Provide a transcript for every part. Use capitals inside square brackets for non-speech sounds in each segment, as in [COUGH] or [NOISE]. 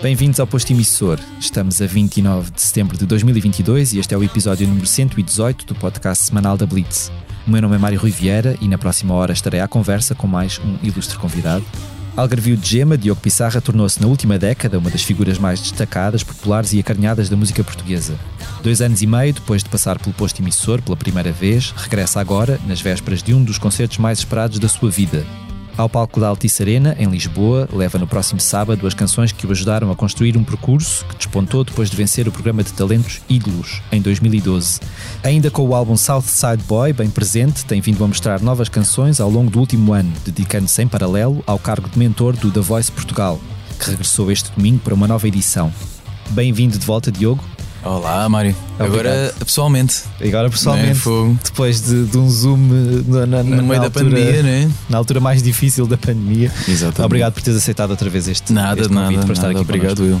Bem-vindos ao Posto Emissor. Estamos a 29 de setembro de 2022 e este é o episódio número 118 do podcast semanal da Blitz. O meu nome é Mário Rui Vieira e na próxima hora estarei à conversa com mais um ilustre convidado. Algarvio de Gema, Diogo Pissarra tornou-se na última década uma das figuras mais destacadas, populares e acarinhadas da música portuguesa. Dois anos e meio depois de passar pelo posto emissor pela primeira vez, regressa agora, nas vésperas de um dos concertos mais esperados da sua vida, ao palco da Altice Arena, em Lisboa, leva no próximo sábado as canções que o ajudaram a construir um percurso que despontou depois de vencer o programa de talentos Ídolos, em 2012. Ainda com o álbum South Side Boy bem presente, tem vindo a mostrar novas canções ao longo do último ano, dedicando-se em paralelo ao cargo de mentor do The Voice Portugal, que regressou este domingo para uma nova edição. Bem-vindo de volta, Diogo. Olá, Mário. Obrigado. Agora pessoalmente. Agora pessoalmente. É, depois de, de, um zoom na, na, no meio da pandemia, né? Na altura mais difícil da pandemia. Exatamente. Obrigado por teres aceitado outra vez este, nada, este convite nada, para estar nada, aqui Obrigado, eu.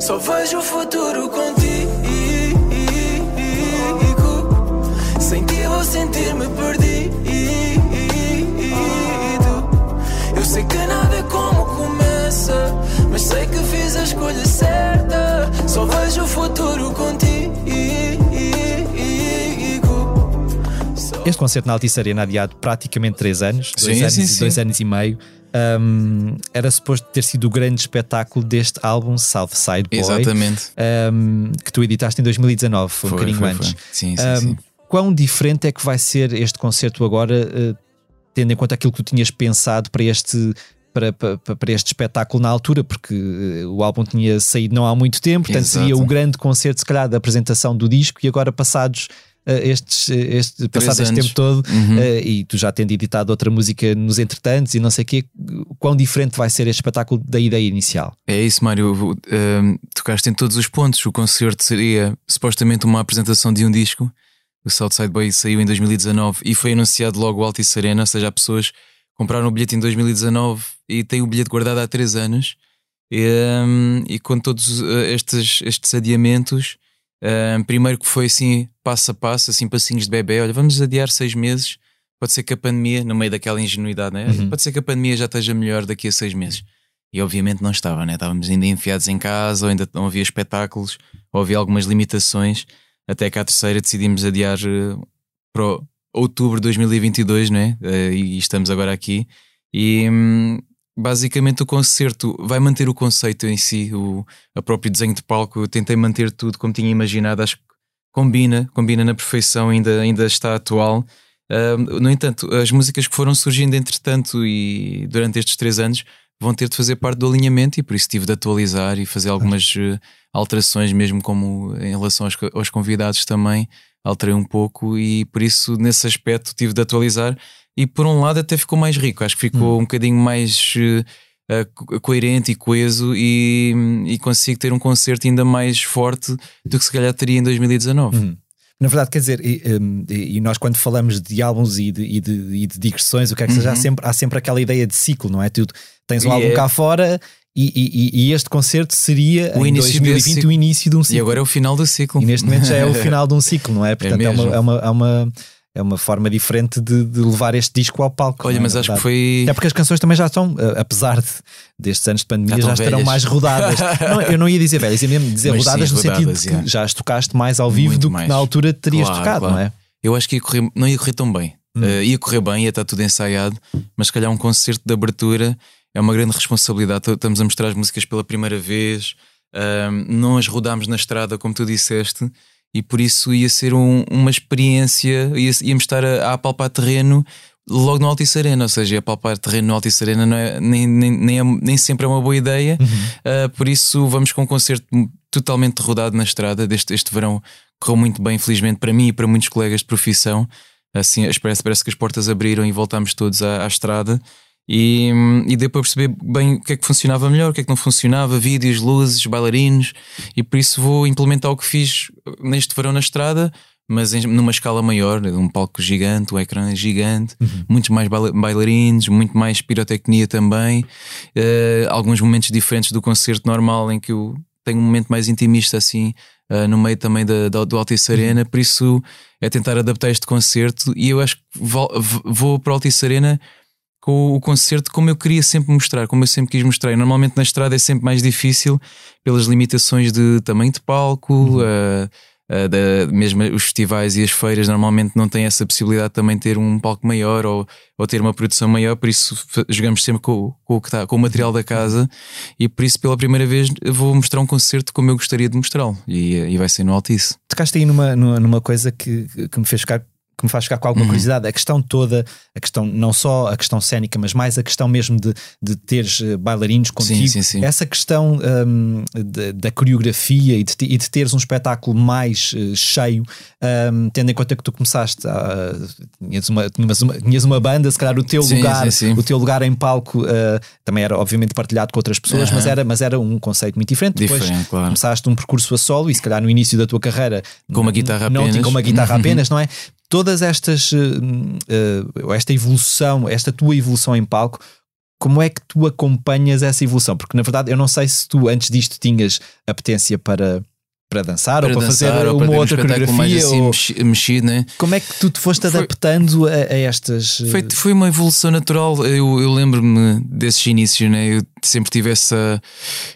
Só vejo o futuro contigo. Sem ti vou sentir-me perdido. Eu sei que nada é como começa, mas sei que fiz a escolha certa. Só vejo o futuro contigo. Este concerto na Altice Arena adiado praticamente 3 anos, 2 sim, anos, sim, dois anos e meio. Um, era suposto ter sido o grande espetáculo deste álbum Southside Boy, Exatamente. Um, que tu editaste em 2019, foi, um bocadinho foi, antes. foi. Sim, sim, Um, sim. Quão diferente é que vai ser este concerto agora, uh, tendo em conta aquilo que tu tinhas pensado para este. Para, para, para este espetáculo na altura, porque uh, o álbum tinha saído não há muito tempo, portanto Exato. seria o grande concerto, se calhar, da apresentação do disco, e agora passados estes, este, passado este anos. tempo todo, Uhum. Uh, e tu já tendo editado outra música nos entretantos e não sei o quê, quão diferente vai ser este espetáculo da ideia inicial? É isso, Mário. Um, tocaste em todos os pontos. O concerto seria supostamente uma apresentação de um disco. O Southside Boy saiu em 2019 e foi anunciado logo o Altice Arena, ou seja, há pessoas que compraram o bilhete em 2019 e têm o bilhete guardado há 3 anos. E, um, e com todos uh, estes, estes adiamentos, um, primeiro que foi assim, passo a passo, assim, passinhos de bebê, olha, vamos adiar seis meses. Pode ser que a pandemia, no meio daquela ingenuidade, né? Uhum. pode ser que a pandemia já esteja melhor daqui a seis meses. E obviamente não estava, né? Estávamos ainda enfiados em casa, ou ainda não havia espetáculos, ou havia algumas limitações. Até que à terceira decidimos adiar eh, para outubro de 2022, né? Eh, E estamos agora aqui. E hum, basicamente o concerto vai manter o conceito em si, o a próprio desenho de palco. Eu tentei manter tudo como tinha imaginado, acho que combina, combina na perfeição, ainda, ainda está atual. Um, no entanto, as músicas que foram surgindo entretanto e durante estes três anos vão ter de fazer parte do alinhamento e por isso tive de atualizar e fazer algumas eh, alterações, mesmo como em relação aos, aos convidados também, alterei um pouco e por isso nesse aspecto tive de atualizar e por um lado até ficou mais rico, acho que ficou um bocadinho mais co- coerente e coeso e, e consigo ter um concerto ainda mais forte do que se calhar teria em 2019. Uhum. Na verdade, quer dizer, e, um, e- e nós quando falamos de álbuns e de, e de, de digressões, o que é que seja, há Uhum. sempre, há sempre aquela ideia de ciclo, não é? Tu tens um álbum é- cá fora e, este concerto seria O em início 2020 desse o início de um ciclo. E agora é o final do ciclo. E neste momento já é o [LAUGHS] final de um ciclo, não é? Portanto, é, uma, mesmo. é, uma, é, uma, é uma forma diferente de, de levar este disco ao palco. Olha, é? mas acho que foi. É porque as canções também já estão, eh, apesar de, destes anos de pandemia, Já já, estarão velhas. mais rodadas. não, eu não ia dizer velhas, ia mesmo dizer Mas sim, rodadas no rodadas, sentido de que já as tocaste mais ao vivo Muito do que mais. na altura terias Claro, tocado, claro. não é? Eu acho que ia correr, não ia correr tão bem. Hum. Eh, ia correr bem, ia estar tudo ensaiado, mas se calhar um concerto de abertura é uma grande responsabilidade. Estamos a mostrar as músicas pela primeira vez, ahm, não as rodámos na estrada, como tu disseste, e por isso ia ser um- uma experiência, ia, íamos estar a, a apalpar terreno logo no Altice Arena, ou seja, palpar terreno no Altice Arena não é, nem, nem, nem, é, nem sempre é uma boa ideia, uhum. uh, por isso vamos com um concerto totalmente rodado na estrada. Deste, este verão correu muito bem, infelizmente, para mim e para muitos colegas de profissão. Assim, parece, parece que as portas abriram e voltámos todos à, à estrada. E, e deu para perceber bem o que é que funcionava melhor, o que é que não funcionava, vídeos, luzes, bailarinos, e por isso vou implementar o que fiz neste verão na estrada, mas em, numa escala maior, um palco gigante, um ecrã gigante, uhum. muitos mais bailarinos, muito mais pirotecnia também, uh, alguns momentos diferentes do concerto normal em que eu tenho um momento mais intimista assim, uh, no meio também da, da, do Altice Arena, por isso é tentar adaptar este concerto e eu acho que vou, vou para o Altice Arena com o concerto como eu queria sempre mostrar, como eu sempre quis mostrar. E normalmente na estrada é sempre mais difícil pelas limitações de tamanho de palco, uhum. uh, uh, da, mesmo os festivais e as feiras normalmente não têm essa possibilidade também de ter um palco maior ou, ou ter uma produção maior, por isso jogamos sempre com, com, o, que tá, com o material da casa e por isso pela primeira vez vou mostrar um concerto como eu gostaria de mostrá-lo e, e vai ser no Altice. Tocaste aí numa, numa coisa que, que me fez ficar que me faz ficar com alguma uhum. curiosidade. A questão toda, a questão, não só a questão cénica, mas mais a questão mesmo de, de teres eh, bailarinos contigo. Sim, sim, sim. Essa questão um, de, da coreografia e de, e de, teres um espetáculo mais uh, cheio, um, tendo em conta que tu começaste a. Tinhas uma, tinhas uma, tinhas uma banda, se calhar o teu lugar, o teu lugar em palco uh, também era obviamente partilhado com outras pessoas, uhum. mas, era, mas era um conceito muito diferente. Depois diferente, claro. começaste um percurso a solo e se calhar no início da tua carreira com uma guitarra apenas, não, com uma guitarra apenas, não é? Todas estas, uh, esta evolução, esta tua evolução em palco, como é que tu acompanhas essa evolução? Porque na verdade eu não sei se tu antes disto tinhas apetência para, para dançar para ou para dançar, fazer ou uma outra coreografia mais assim, ou... mexido, né? Como é que tu te foste adaptando a, a, estas foi, foi uma evolução natural eu, eu lembro-me desses inícios né? eu sempre tive essa,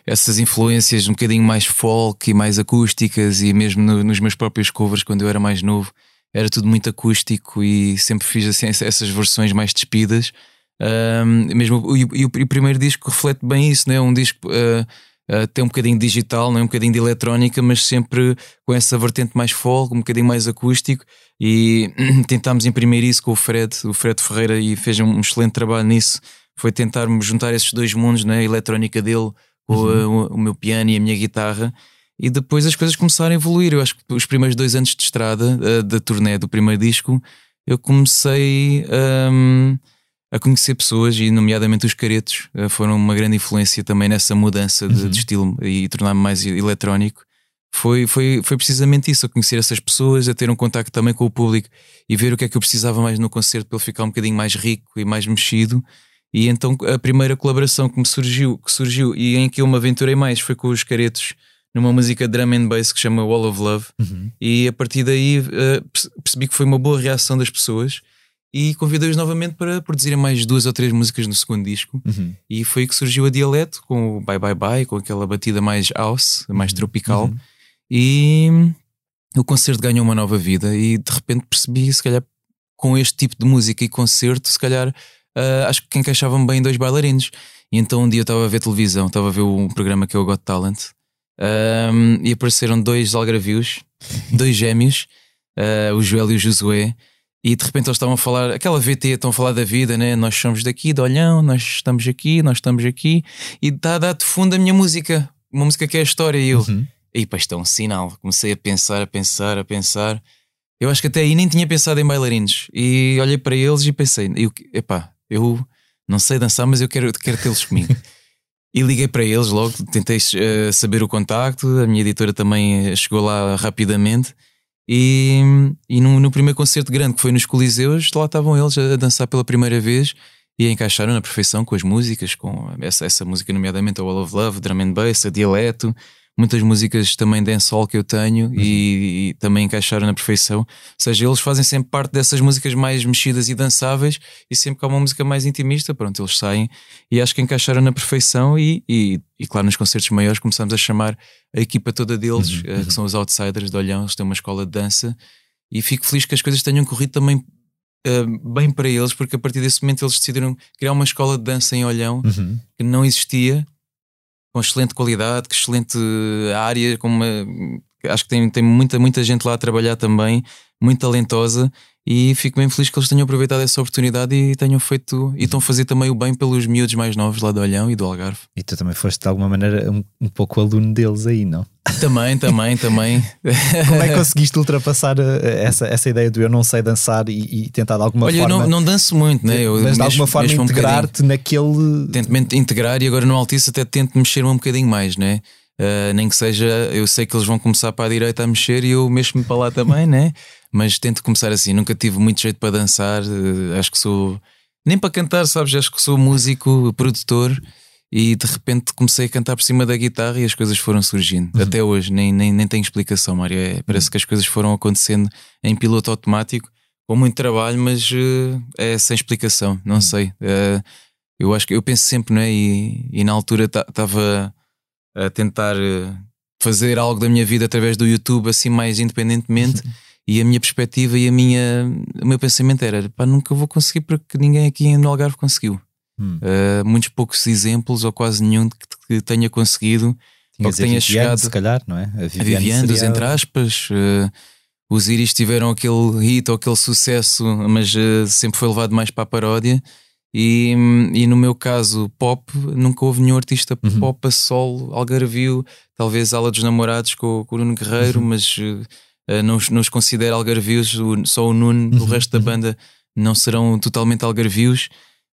essas influências um bocadinho mais folk e mais acústicas e mesmo no, nos meus próprios covers quando eu era mais novo era tudo muito acústico e sempre fiz assim, essas versões mais despidas. Um, mesmo, e, e, o, primeiro disco reflete bem isso, não é? Um disco uh, uh, tem um bocadinho digital, não é? um bocadinho de eletrónica, mas sempre com essa vertente mais folk, um bocadinho mais acústico. E [CLEARS THROAT] tentámos imprimir isso com o Fred, o Fred Ferreira, e fez um excelente trabalho nisso. Foi tentarmos juntar esses dois mundos, né? a eletrónica dele com uhum. o, o meu piano e a minha guitarra e depois as coisas começaram a evoluir. Eu acho que os primeiros dois anos de estrada, uh, da turnê do primeiro disco, eu comecei um, a conhecer pessoas, e nomeadamente os caretos, uh, foram uma grande influência também nessa mudança de, uhum. de estilo e tornar-me mais eletrónico. Foi, foi, foi precisamente isso, a conhecer essas pessoas, a ter um contacto também com o público e ver o que é que eu precisava mais no concerto para ele ficar um bocadinho mais rico e mais mexido. E então a primeira colaboração que me surgiu, que surgiu e em que eu me aventurei mais foi com os caretos numa música drum and bass que chama Wall of Love uhum. e a partir daí uh, percebi que foi uma boa reação das pessoas e convidei-os novamente para produzirem mais duas ou três músicas no segundo disco uhum. e foi que surgiu a Dialeto com o Bye Bye Bye, com aquela batida mais house, mais uhum. tropical uhum. e o concerto ganhou uma nova vida e de repente percebi se calhar com este tipo de música e concerto se calhar uh, acho que encaixavam bem dois bailarinos e então um dia eu estava a ver televisão, estava a ver um programa que é o Got Talent um, e apareceram dois algravios, dois gêmeos, uh, o Joel e o Josué. E de repente eles estavam a falar, aquela VT, estão a falar da vida, né? Nós somos daqui, de Olhão, nós estamos aqui, nós estamos aqui, e está a dar de fundo a minha música, uma música que é a história. E eu, uhum. e pá, isto é um sinal. Comecei a pensar, a pensar, a pensar. Eu acho que até aí nem tinha pensado em bailarinos. E olhei para eles e pensei, eu, epá, eu não sei dançar, mas eu quero, quero tê-los comigo. [LAUGHS] E liguei para eles logo, tentei uh, saber o contacto, a minha editora também eh, chegou lá rapidamente. E, e no, no, primeiro concerto grande que foi nos Coliseus, lá estavam eles a dançar pela primeira vez e encaixaram na perfeição com as músicas, com essa, essa música, nomeadamente a Wall of Love, Drum and Bass, a Dialeto, muitas músicas também dancehall que eu tenho uhum. e, e, também encaixaram na perfeição. Ou seja, eles fazem sempre parte dessas músicas mais mexidas e dançáveis e sempre que há uma música mais intimista, pronto, eles saem e acho que encaixaram na perfeição e, e, e claro, nos concertos maiores começamos a chamar a equipa toda deles, uhum. Eh, que são os outsiders de Olhão, eles têm uma escola de dança e fico feliz que as coisas tenham corrido também uh, bem para eles, porque a partir desse momento eles decidiram criar uma escola de dança em Olhão uhum. que não existia com excelente qualidade, que excelente área, com uma, acho que tem, tem muita, muita gente lá a trabalhar também, muito talentosa, E fico bem feliz que eles tenham aproveitado essa oportunidade e tenham feito e estão a fazer também o bem pelos miúdos mais novos lá do Olhão e do Algarve. E tu também foste de alguma maneira um, um pouco aluno deles aí, não? Também, também, também. [LAUGHS] Como é que conseguiste ultrapassar eh, essa, essa ideia do eu não sei dançar e, e tentar de alguma Olha, forma. eu não, não danço muito, né? Eu mas de alguma forma mexo um integrar-te naquele. tento-me integrar e agora no Altice até tento mexer um bocadinho mais, né? Ah, nem que seja, eu sei que eles vão começar para a direita a mexer e eu mexo-me para lá também, [LAUGHS] né? Mas tento começar assim. Nunca tive muito jeito para dançar. eh, acho que sou. Nem para cantar, sabes? Acho que sou músico, produtor e de repente comecei a cantar por cima da guitarra e as coisas foram surgindo. Até hoje, nem, nem, nem tenho explicação, Mário. É, parece que as coisas foram acontecendo em piloto automático, com muito trabalho, mas eh, é sem explicação. Não sei. Eh, eu acho que eu penso sempre, não é? E, e na altura estava a tentar eh, fazer algo da minha vida através do YouTube, assim mais independentemente. E a minha perspectiva e a minha, o meu pensamento era: pá, nunca vou conseguir porque ninguém aqui no Algarve conseguiu. Hum. Uh, muitos poucos exemplos, ou quase nenhum, que, que tenha conseguido, ou Tinhas que a tenha Viviane, chegado. se calhar, não é? A Viviane, dos seria- entre aspas. uh, os Iris tiveram aquele hit ou aquele sucesso, mas uh, sempre foi levado mais para a paródia. E, e no meu caso, pop, nunca houve nenhum artista Uhum. pop a solo, algarvio, talvez Ala dos Namorados com, com o Nuno Guerreiro, Uhum. mas uh, não, os- não os considero algarvios, só o Nuno, Uhum. o resto da banda não serão totalmente algarvios.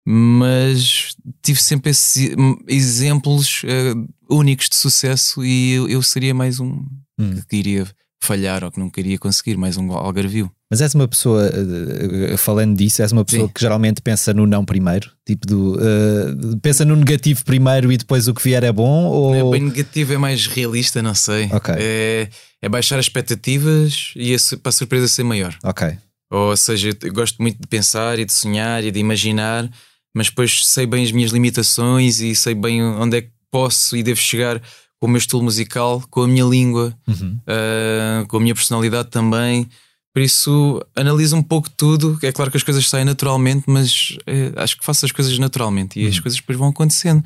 Mas tive sempre esses exemplos uh, únicos de sucesso e eu, eu seria mais um Hum. que iria falhar ou que não queria conseguir, mais um algarvio. Mas és uma pessoa, eh, eh, falando disso, és uma pessoa Sim. que geralmente pensa no não primeiro, tipo do eh, pensa no negativo primeiro e depois o que vier é bom? Ou... É bem negativo, é mais realista, não sei. Ok. É, é baixar as expectativas e a para a surpresa ser maior. Ok. Ou seja, eu gosto muito de pensar e de sonhar e de imaginar, mas depois sei bem as minhas limitações e sei bem onde é que posso e devo chegar com o meu estilo musical, com a minha língua, Uhum. ah, com a minha personalidade também. Por isso, analiso um pouco tudo. É claro que as coisas saem naturalmente, mas eh, acho que faço as coisas naturalmente e as Uhum. coisas depois vão acontecendo.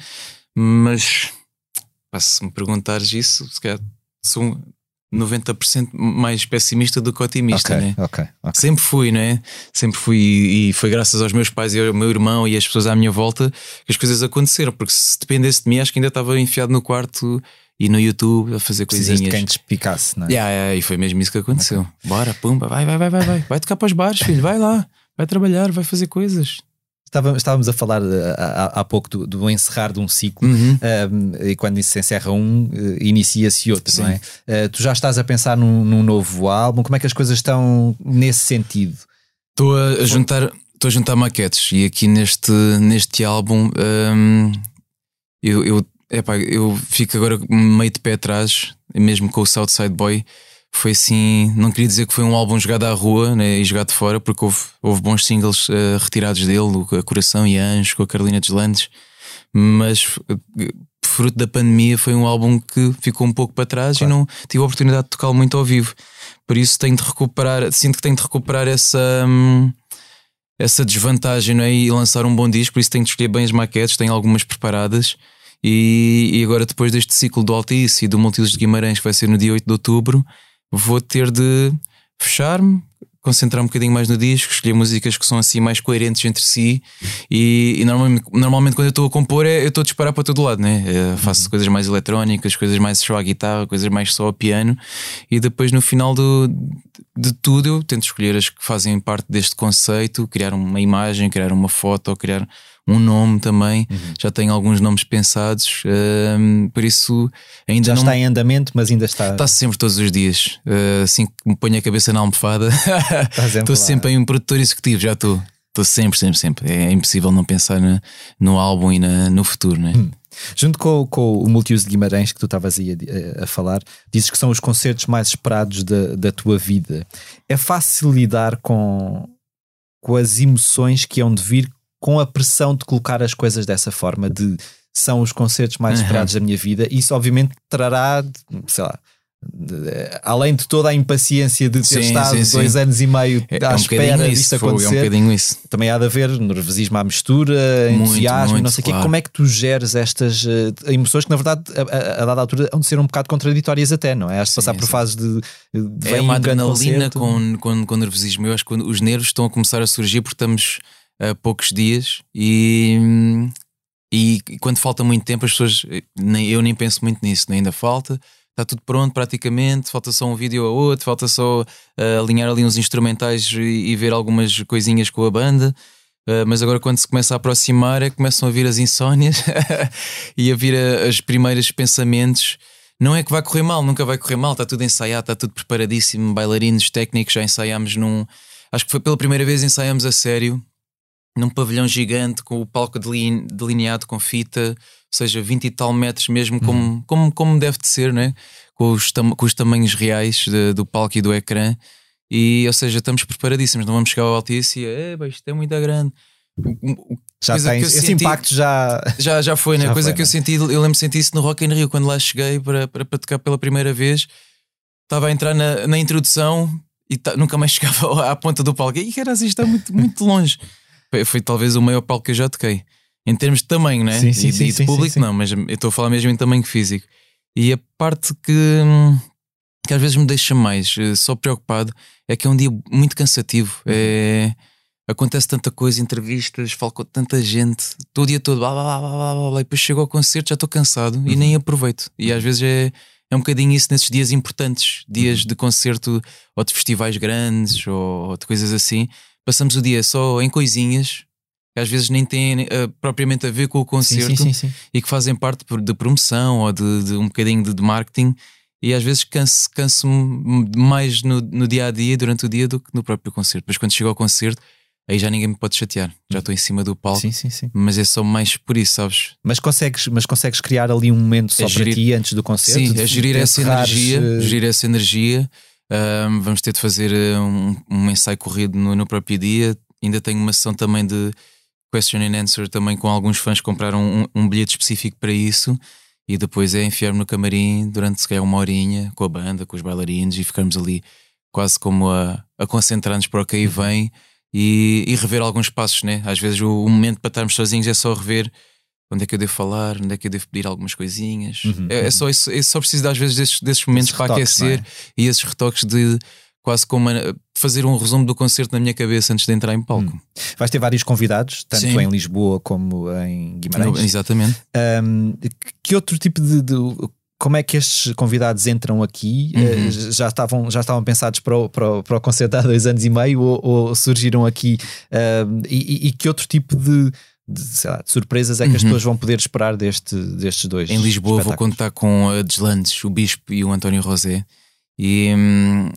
Mas pá, se me perguntares isso, se calhar sou um 90% mais pessimista do que otimista, ok, né? ok, ok. Sempre fui, né? Sempre fui, e foi graças aos meus pais e ao meu irmão e às pessoas à minha volta que as coisas aconteceram. Porque se dependesse de mim, acho que ainda estava enfiado no quarto e no YouTube a fazer Precisas de coisinhas. quem te explicasse, não é? Yeah, yeah, e foi mesmo isso que aconteceu. Bora, pumba, vai, vai, vai, vai, vai. Vai tocar para os bares, filho, vai lá, vai trabalhar, vai fazer coisas. Estávamos a falar eh, há, pouco do, do encerrar de um ciclo. Uhum. Um, e quando se encerra um, eh, inicia-se outro, Sim. não é? Eh, tu já estás a pensar num, num novo álbum, como é que as coisas estão nesse sentido? Estou a, a juntar, estou a juntar maquetes e aqui neste, neste álbum hum, eu, eu, epá, eu fico agora meio de pé atrás, mesmo com o Southside Boy. Foi assim, não queria dizer que foi um álbum jogado à rua né, e jogado fora, porque houve, houve bons singles eh, retirados dele, A Coração e Anjos, com a Carolina Deslandes, mas eh, fruto da pandemia foi um álbum que ficou um pouco para trás e não tive a oportunidade de tocá-lo muito ao vivo. Por isso tenho de recuperar, sinto que tenho de recuperar essa, hum, essa desvantagem não é? e lançar um bom disco, por isso tenho de escolher bem as maquetes, tenho algumas preparadas. E, e agora, depois deste ciclo do Altice e do Multiusos de Guimarães, que vai ser no dia 8 de outubro, vou ter de fechar-me, concentrar um bocadinho mais no disco, escolher músicas que são assim mais coerentes entre si. E, e normalmente, normalmente, quando eu estou a compor, é, eu estou a disparar para todo lado, né? Eh, faço coisas mais eletrónicas, coisas mais só à guitarra, coisas mais só ao piano, e depois no final do, de tudo eu tento escolher as que fazem parte deste conceito, criar uma imagem, criar uma foto, criar um nome também. Já tenho alguns nomes pensados, hum, por isso ainda Já não. está em andamento, mas ainda está. Está sempre todos os dias. Uh, assim que me ponho a cabeça na almofada, [LAUGHS] estou sempre em um produtor executivo, já estou. Estou sempre, sempre, sempre. É impossível não pensar na- no álbum e na- no futuro, né? Junto com, com o Multiuso de Guimarães que tu estavas aí a, a falar, dizes que são os concertos mais esperados da, da tua vida. É fácil lidar com, com as emoções que hão de vir com a pressão de colocar as coisas dessa forma, de são os concertos mais Uhum. esperados da minha vida. Isso, obviamente, trará, sei lá, além de toda a impaciência de ter Sim, estado sim, sim. dois anos e meio É, à é um espera disto isso, fogo, é um acontecer, também há de haver nervosismo à mistura, Muito, entusiasmo muito, não sei o quê. claro. Como é que tu geres estas eh, emoções que, na verdade, a, a- dada altura, hão de ser um bocado contraditórias até, não é? Has de passar Sim, por sim. fases de. de É uma um adrenalina com, com, com nervosismo. Eu acho que os nervos estão a começar a surgir porque estamos a poucos dias e, e quando falta muito tempo, as pessoas, nem, eu nem penso muito nisso, ainda falta. Está tudo pronto praticamente, falta só um vídeo ou outro, falta só ah, alinhar ali uns instrumentais e, e ver algumas coisinhas com a banda. Ah, mas agora, quando se começa a aproximar, é que começam a vir as insónias [LAUGHS] e a vir a- as primeiros pensamentos. Não é que vai correr mal, nunca vai correr mal, está tudo ensaiado, está tudo preparadíssimo, bailarinos técnicos, já ensaiámos num. Acho que foi pela primeira vez ensaiámos a sério, num pavilhão gigante, com o palco delin- delineado com fita, ou seja, 20 e tal metros mesmo, como, como, como deve de ser, né? com, os tam- com os tamanhos reais de- do palco e do ecrã. E, ou seja, estamos preparadíssimos, não vamos chegar ao Altice e "Eh, pá, isto é muito grande. Já eu esse senti- impacto já. já, já foi, né? Já Coisa foi, que eu né? senti, eu lembro de sentir isso no Rock in Rio quando lá cheguei para, para, para tocar pela primeira vez. Estava a entrar na, na introdução e nunca mais [LAUGHS] chegava à ponta do palco. E caras, isto está muito, muito longe. Foi, foi talvez o maior palco que eu já toquei. Em termos de tamanho, né? Sim, sim, e, sim, e de público, não, mas eu estou a falar mesmo em tamanho físico. E a parte que, que às vezes me deixa mais eh, só preocupado é que é um dia muito cansativo. Uhum. É, acontece tanta coisa, entrevistas, falo com tanta gente, todo o dia todo, blá, blá, blá, blá, blá, blá, blá, e depois chego ao concerto, já estou cansado Uhum. e nem aproveito. E às vezes é, é um bocadinho isso nesses dias importantes, dias Uhum. de concerto ou de festivais grandes ou, ou de coisas assim. Passamos o dia só em coisinhas que às vezes nem têm eh, propriamente a ver com o concerto sim, sim, sim. e que fazem parte de promoção ou de, de um bocadinho de, de marketing. E às vezes canso- canso-me mais no, no dia a dia, durante o dia, do que no próprio concerto. Mas quando chego ao concerto, aí já ninguém me pode chatear. Já estou em cima do palco. Sim, sim, sim. Mas é só mais por isso, sabes? Mas consegues, mas consegues criar ali um momento só É para gerir- ti antes do concerto? Sim, é gerir essa energia. eh, Gerir essa energia. Ahm, vamos ter de fazer eh, um, um ensaio corrido no, no próprio dia. Ainda tenho uma sessão também de question and answer também com alguns fãs que compraram um, um bilhete específico para isso. E depois é enfiar-me no camarim durante se calhar uma horinha com a banda, com os bailarinos e ficarmos ali quase como a, a concentrar-nos para o que aí vem e, e rever alguns passos, né? Às vezes o, o momento para estarmos sozinhos é só rever onde é que eu devo falar, onde é que eu devo pedir algumas coisinhas. Uhum, é, é só isso, é só preciso às vezes desses, desses momentos Esses para retoques, aquecer é? e esses retoques de quase como a- fazer um resumo do concerto na minha cabeça antes de entrar em palco. Vais ter vários convidados, tanto Sim. em Lisboa como em Guimarães. Exatamente. Um, que outro tipo de, de- Como é que estes convidados entram aqui? Uhum. Eh, já, estavam, já estavam pensados para o, para, o, para o concerto há dois anos e meio ou, ou surgiram aqui? E- e que outro tipo de, de, lá, de surpresas é que as Uhum. pessoas vão poder esperar deste, destes dois? Em Lisboa vou contar com a Deslandes, o Bispo e o António Rosé. E hum,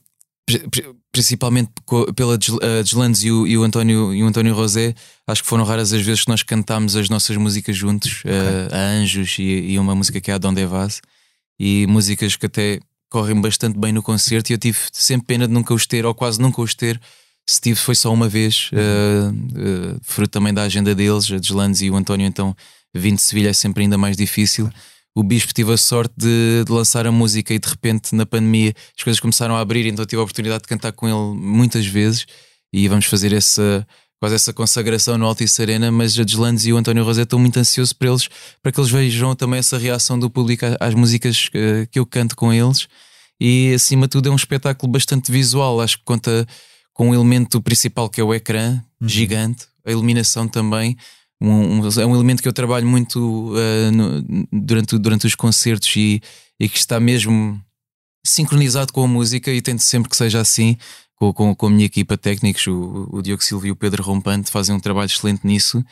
pri- pri- principalmente pela Deslandes e o, e, o António, e o António Rosé, acho que foram raras as vezes que nós cantámos as nossas músicas juntos, eh, a Anjos e, e uma música que é a Donde Vaz, e músicas que até correm bastante bem no concerto. E eu tive sempre pena de nunca os ter, ou quase nunca os ter. Se tive, foi só uma vez, eh, eh, fruto também da agenda deles, a Deslandes e o António, então vindo de Sevilha é sempre ainda mais difícil. O Bispo tive a sorte de, de lançar a música e de repente na pandemia as coisas começaram a abrir, então tive a oportunidade de cantar com ele muitas vezes e vamos fazer essa quase essa consagração no Altice Arena, mas a Deslandes e o António Rosé estão muito ansiosos para eles, para que eles vejam também essa reação do público às músicas que, que eu canto com eles. E acima de tudo é um espetáculo bastante visual, acho que conta com um elemento principal que é o ecrã gigante, a iluminação também. Um, um- é um elemento que eu trabalho muito uh, no- durante, durante os concertos e, e que está mesmo sincronizado com a música e tento sempre que seja assim com, com, com a minha equipa técnicos, o, o Diogo Silva e o Pedro Rompante fazem um trabalho excelente nisso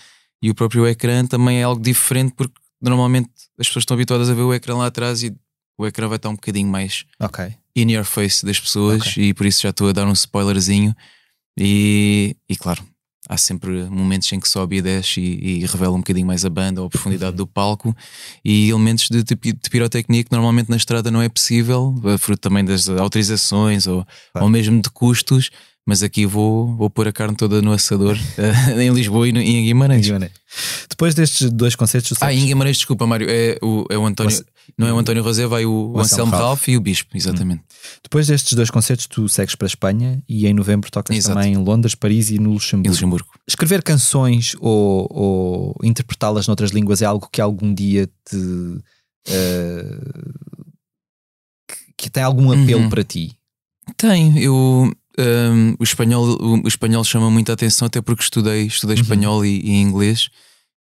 e o próprio ecrã também é algo diferente porque normalmente as pessoas estão habituadas a ver o ecrã lá atrás e o ecrã vai estar um bocadinho mais Ok. In your face das pessoas Ok. e por isso já estou a dar um spoilerzinho e, e claro há sempre momentos em que sobe e desce e, e revela um bocadinho mais a banda ou a profundidade do palco e elementos de, de, de pirotecnia que normalmente na estrada não é possível eh, fruto também das autorizações ou, ou mesmo de custos mas aqui vou, vou pôr a carne toda no assador [LAUGHS] eh, em Lisboa e, no, e em Guimarães Guimarães. Depois destes dois concertos, tu ah, sabes- em Guimarães, desculpa, Mário, é o, é o António. Você- Não é o António Rosé, vai o, o Anselmo Ralph. Ralph e o Bispo, exatamente. Depois destes dois concertos, tu segues para a Espanha e em novembro tocas Exato. também em Londres, Paris e no Luxemburgo. Em Luxemburgo. Escrever canções ou, ou interpretá-las noutras línguas é algo que algum dia te. eh, que- que tem algum apelo Uhum. para ti? Tem, eu hum, o espanhol o, espanhol chama muita atenção até porque estudei estudei Uhum. espanhol e, e inglês,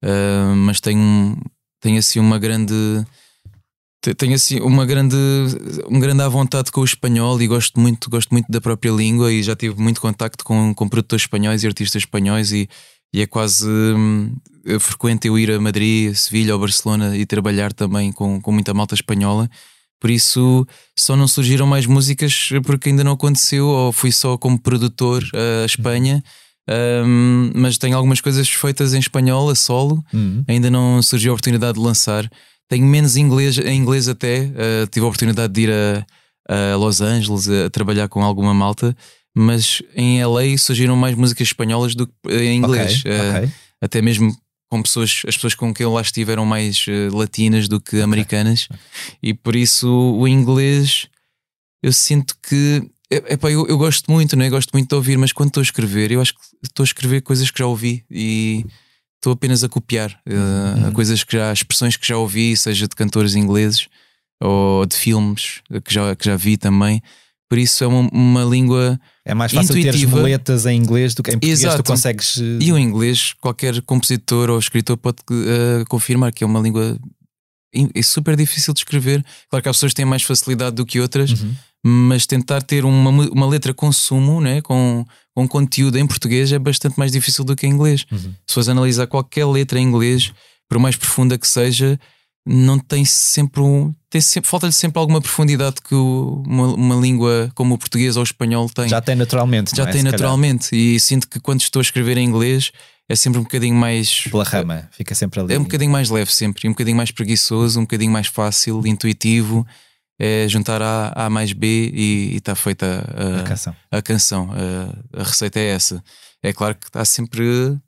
hum, mas tenho tenho assim uma grande tenho assim uma grande um grande à vontade com o espanhol e gosto muito gosto muito da própria língua e já tive muito contacto com, com produtores espanhóis e artistas espanhóis e, e é quase hum, é frequente eu ir a Madrid, Sevilha ou Barcelona e trabalhar também com, com muita malta espanhola. Por isso só não surgiram mais músicas porque ainda não aconteceu, ou fui só como produtor a Espanha. Um, mas tenho algumas coisas feitas em espanhol, a solo. Uhum. Ainda não surgiu a oportunidade de lançar. Tenho menos inglês, em inglês até. uh, tive a oportunidade de ir a, a Los Angeles a, trabalhar com alguma malta. Mas em LA surgiram mais músicas espanholas do que em inglês. Ok, Uh, ok. até mesmo com pessoas, as pessoas com quem eu lá estive eram mais eh, latinas do que americanas, e por isso o inglês eu sinto que é, epá, eu, eu gosto muito, né? gosto muito de ouvir, mas quando estou a escrever, eu acho que estou a escrever coisas que já ouvi e estou apenas a copiar eh, Uhum. coisas que já, expressões que já ouvi, seja de cantores ingleses ou de filmes eh, que já, que já vi também. Por isso é uma, uma língua É mais fácil Intuitiva. muletas em inglês do que em português. Tu Exato. consegues. eh, E o inglês, qualquer compositor ou escritor pode eh, confirmar que é uma língua é super difícil de escrever. Claro que há pessoas que têm mais facilidade do que outras, Uhum. mas tentar ter uma, uma letra com sumo, né, com, com conteúdo em português, é bastante mais difícil do que em inglês. Uhum. Se fores analisar qualquer letra em inglês, por mais profunda que seja, não tem sempre um. Tem sempre, falta-lhe sempre alguma profundidade que o- uma, uma língua como o português ou o espanhol tem Já tem naturalmente. já é? tem Se calhar. naturalmente e sinto que quando estou a escrever em inglês é sempre um bocadinho mais Pela rama, fica sempre ali. é um bocadinho mais leve sempre, e um bocadinho mais preguiçoso, um bocadinho mais fácil, intuitivo, é juntar A, a mais B e está feita a, a canção. a canção. A, a receita é essa. É claro que há sempre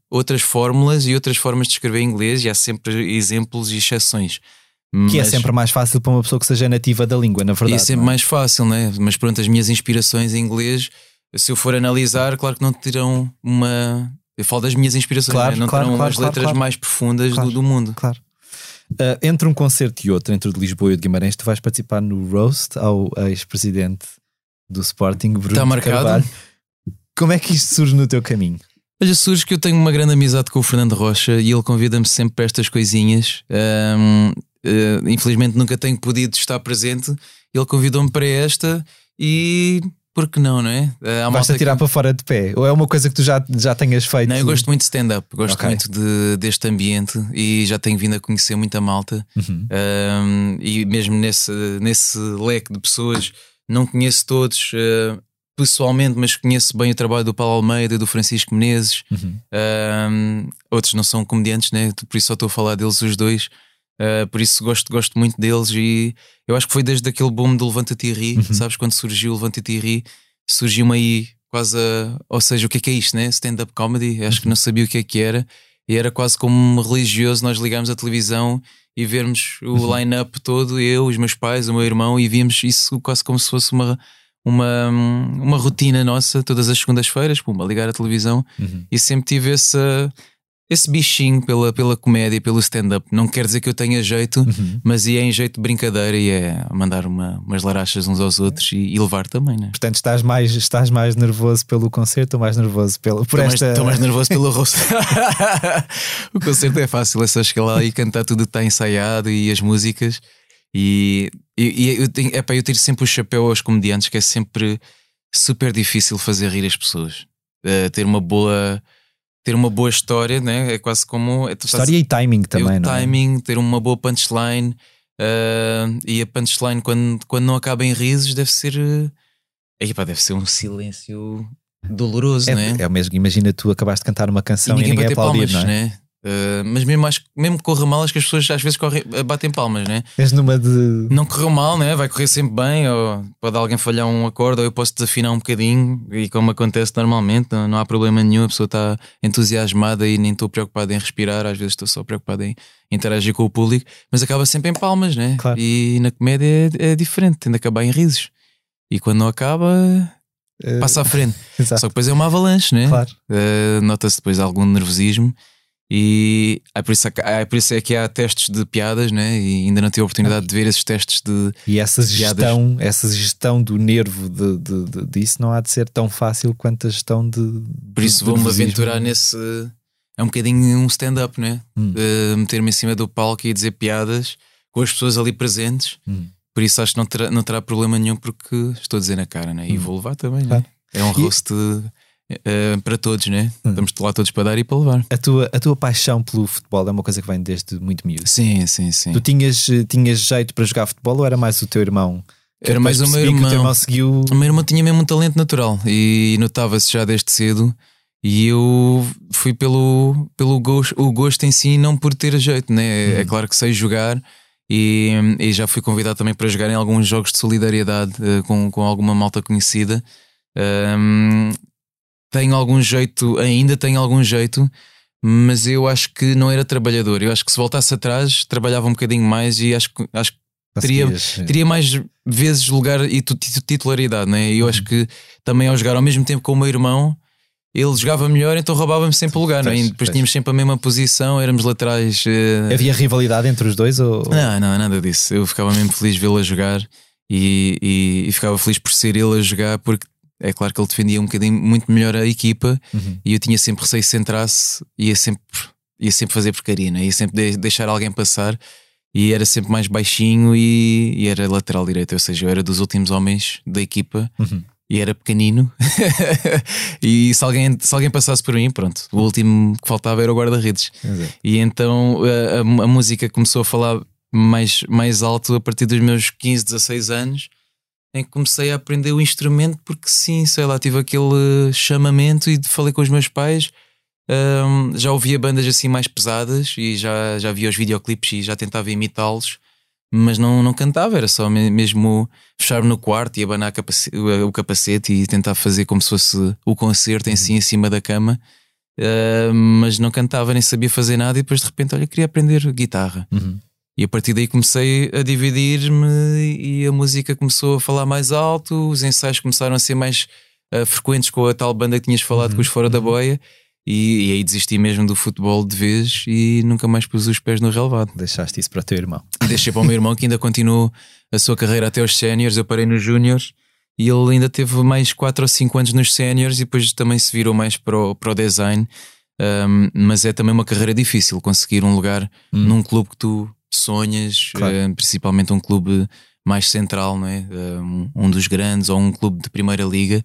outras fórmulas e outras formas de escrever em inglês e há sempre exemplos e exceções. Que é Mas- sempre mais fácil para uma pessoa que seja nativa da língua, na verdade. e é sempre é? mais fácil, né? Mas pronto, as minhas inspirações em inglês, se eu for analisar, claro que não terão uma. Eu falo das minhas inspirações, Claro, né? não claro, terão claro, as letras mais profundas do, do mundo. Claro. Uh, entre um concerto e outro, entre o de Lisboa e o de Guimarães, tu vais participar no roast ao ex-presidente do Sporting, Bruno Está marcado? Carvalho. Como é que isto surge no teu caminho? Olha, surge que eu tenho uma grande amizade com o Fernando Rocha e ele convida-me sempre para estas coisinhas. Ahm, eh, infelizmente nunca tenho podido estar presente. Ele convidou-me para esta e por que não, não é? Eh, há Vais-te malta atirar que- para fora de pé? Ou é uma coisa que tu já, já tenhas feito? Não, eu gosto muito de stand-up, gosto Ok. muito de- deste ambiente e já tenho vindo a conhecer muita malta. Uhum. Um, e mesmo nesse, nesse leque de pessoas, não conheço todos uh, pessoalmente, mas conheço bem o trabalho do Paulo Almeida e do Francisco Menezes. Uhum. Um, outros não são comediantes, né? por isso só estou a falar deles os dois. Uh, por isso gosto, gosto muito deles e eu acho que foi desde aquele boom do Levanta-te e Ri, Uhum. sabes? Quando surgiu o Levanta-te e Ri, surgiu-me aí quase a, ou seja, o que é que é isto, né? Stand-up comedy, acho que não sabia o que é que era e era quase como um religioso. Nós ligámos a televisão e vermos o line-up todo, eu, os meus pais, o meu irmão, e víamos isso quase como se fosse uma, uma, uma rotina nossa, todas as segundas-feiras, pumba, ligar a televisão Uhum. e sempre tive essa, esse bichinho pela, pela comédia, pelo stand-up. Não quer dizer que eu tenha jeito, Uhum. mas é em jeito de brincadeira e é mandar uma, umas larachas uns aos outros e, e levar também, né? Portanto, estás mais, estás mais nervoso pelo concerto ou mais nervoso pelo, por Estou mais, esta. estou mais nervoso pelo [LAUGHS] rosto. o concerto é fácil, é só chegar lá e cantar tudo que está ensaiado e as músicas. E, e, e eu, tenho, epá, eu tiro sempre o chapéu aos comediantes, que é sempre super difícil fazer rir as pessoas. Eh, ter uma boa ter uma boa história, né? é quase como é, tu estás- História e timing é também, o não é? timing, ter uma boa punchline eh, e a punchline quando, quando não acaba em risos deve ser eh, aí, pá, deve ser um silêncio doloroso, É, não é? é o mesmo, imagina tu acabaste de cantar uma E canção e ninguém ninguém, bater aplaudir, palmas, não é? né? Uh, mas mesmo, acho, que- mesmo que corra mal, acho que as pessoas às vezes correm, batem palmas, né? És numa de. Não correu mal, né? Vai correr sempre bem, ou pode alguém falhar um acorde, ou eu posso desafinar um bocadinho, e como acontece normalmente, não, não há problema nenhum, a pessoa está entusiasmada e nem estou preocupado em respirar, às vezes estou só preocupado em interagir com o público, mas acaba sempre em palmas, né? Claro. E na comédia é, é diferente, tem de acabar em risos. E quando não acaba, eh, passa à frente. [LAUGHS] Só que depois é uma avalanche, né? Claro. Uh, Nota-se depois algum nervosismo. E é por, isso, é por isso é que há testes de piadas, né? E ainda não tive a oportunidade de ver esses testes de. E essa Piadas. gestão, essa gestão do nervo de, de- de- disso não há de ser tão fácil quanto a gestão de. Por isso vou-me aventurar nesse. É um bocadinho um stand-up, né? Hum. Uh, Meter-me em cima do palco e dizer piadas com as pessoas ali presentes. Hum. Por isso acho que não terá, não terá problema nenhum porque estou a dizer na cara, né? E vou levar também, né? Claro. É um E- roast uh, para todos, né? Hum. Estamos lá todos para dar e para levar. A tua, a tua paixão pelo futebol é uma coisa que vem desde muito miúdo. Sim, sim, sim. Tu tinhas, eh, tinhas jeito para jogar futebol ou era mais o teu irmão? Que Era mais o meu que O teu irmão. irmão seguiu. O meu irmão tinha mesmo um talento natural e notava-se já desde cedo. E eu fui pelo, pelo gosto, o gosto em si, não por ter jeito, né? É claro que sei jogar e, e já fui convidado também para jogar em alguns jogos de solidariedade eh, com, com alguma malta conhecida. Ahm, tenho algum jeito, ainda tenho algum jeito, mas eu acho que não era trabalhador. Eu acho que se voltasse atrás, trabalhava um bocadinho mais e acho, que- acho que teria- teria mais vezes lugar e tu- tit- titularidade, né? E eu acho que também ao jogar ao mesmo tempo com o meu irmão, ele jogava melhor, então roubava-me sempre o lugar, né? Pois, E depois pois. tínhamos sempre a mesma posição, éramos laterais. eh, Havia rivalidade entre os dois? Ou... Não, não, nada disso. Eu ficava mesmo feliz vê-lo a jogar e, e- e ficava feliz por ser ele a jogar, porque é claro que ele defendia um bocadinho muito melhor a equipa Uhum. e eu tinha sempre receio se entrasse, ia sempre, ia sempre fazer porcaria, né? ia sempre de- deixar alguém passar e era sempre mais baixinho e, e era lateral direito, ou seja, eu era dos últimos homens da equipa Uhum. e era pequenino. [LAUGHS] e se alguém, se alguém passasse por mim, pronto, o último que faltava era o guarda-redes. E então a, a- a música começou a falar mais, mais alto a partir dos meus 15, 16 anos, em que comecei a aprender o instrumento, porque sim, sei lá, tive aquele chamamento e falei com os meus pais. Ahm, já ouvia bandas assim mais pesadas e já, já via os videoclipes e já tentava imitá-los, mas não, não cantava, era só me- mesmo fechar-me no quarto e abanar o capacete e tentar fazer como se fosse o concerto em si em cima da cama. Uh, mas não cantava nem sabia fazer nada e depois de repente olha queria aprender guitarra Uhum. E a partir daí comecei a dividir-me e a música começou a falar mais alto os ensaios começaram a ser mais uh, frequentes com a tal banda que tinhas falado com os Fora da Boia e, e aí desisti mesmo do futebol de vez e nunca mais pus os pés no relevado Deixaste isso para o teu irmão. e deixei para o meu irmão que ainda continuou a sua carreira até os séniores. Eu parei nos júniores e ele ainda teve mais 4 ou 5 anos nos séniores e depois também se virou mais para o, para o design. Um, mas é também uma carreira difícil conseguir um lugar num clube que tu sonhas, Claro. eh, principalmente um clube mais central, não é? Um, um dos grandes ou um clube de primeira liga.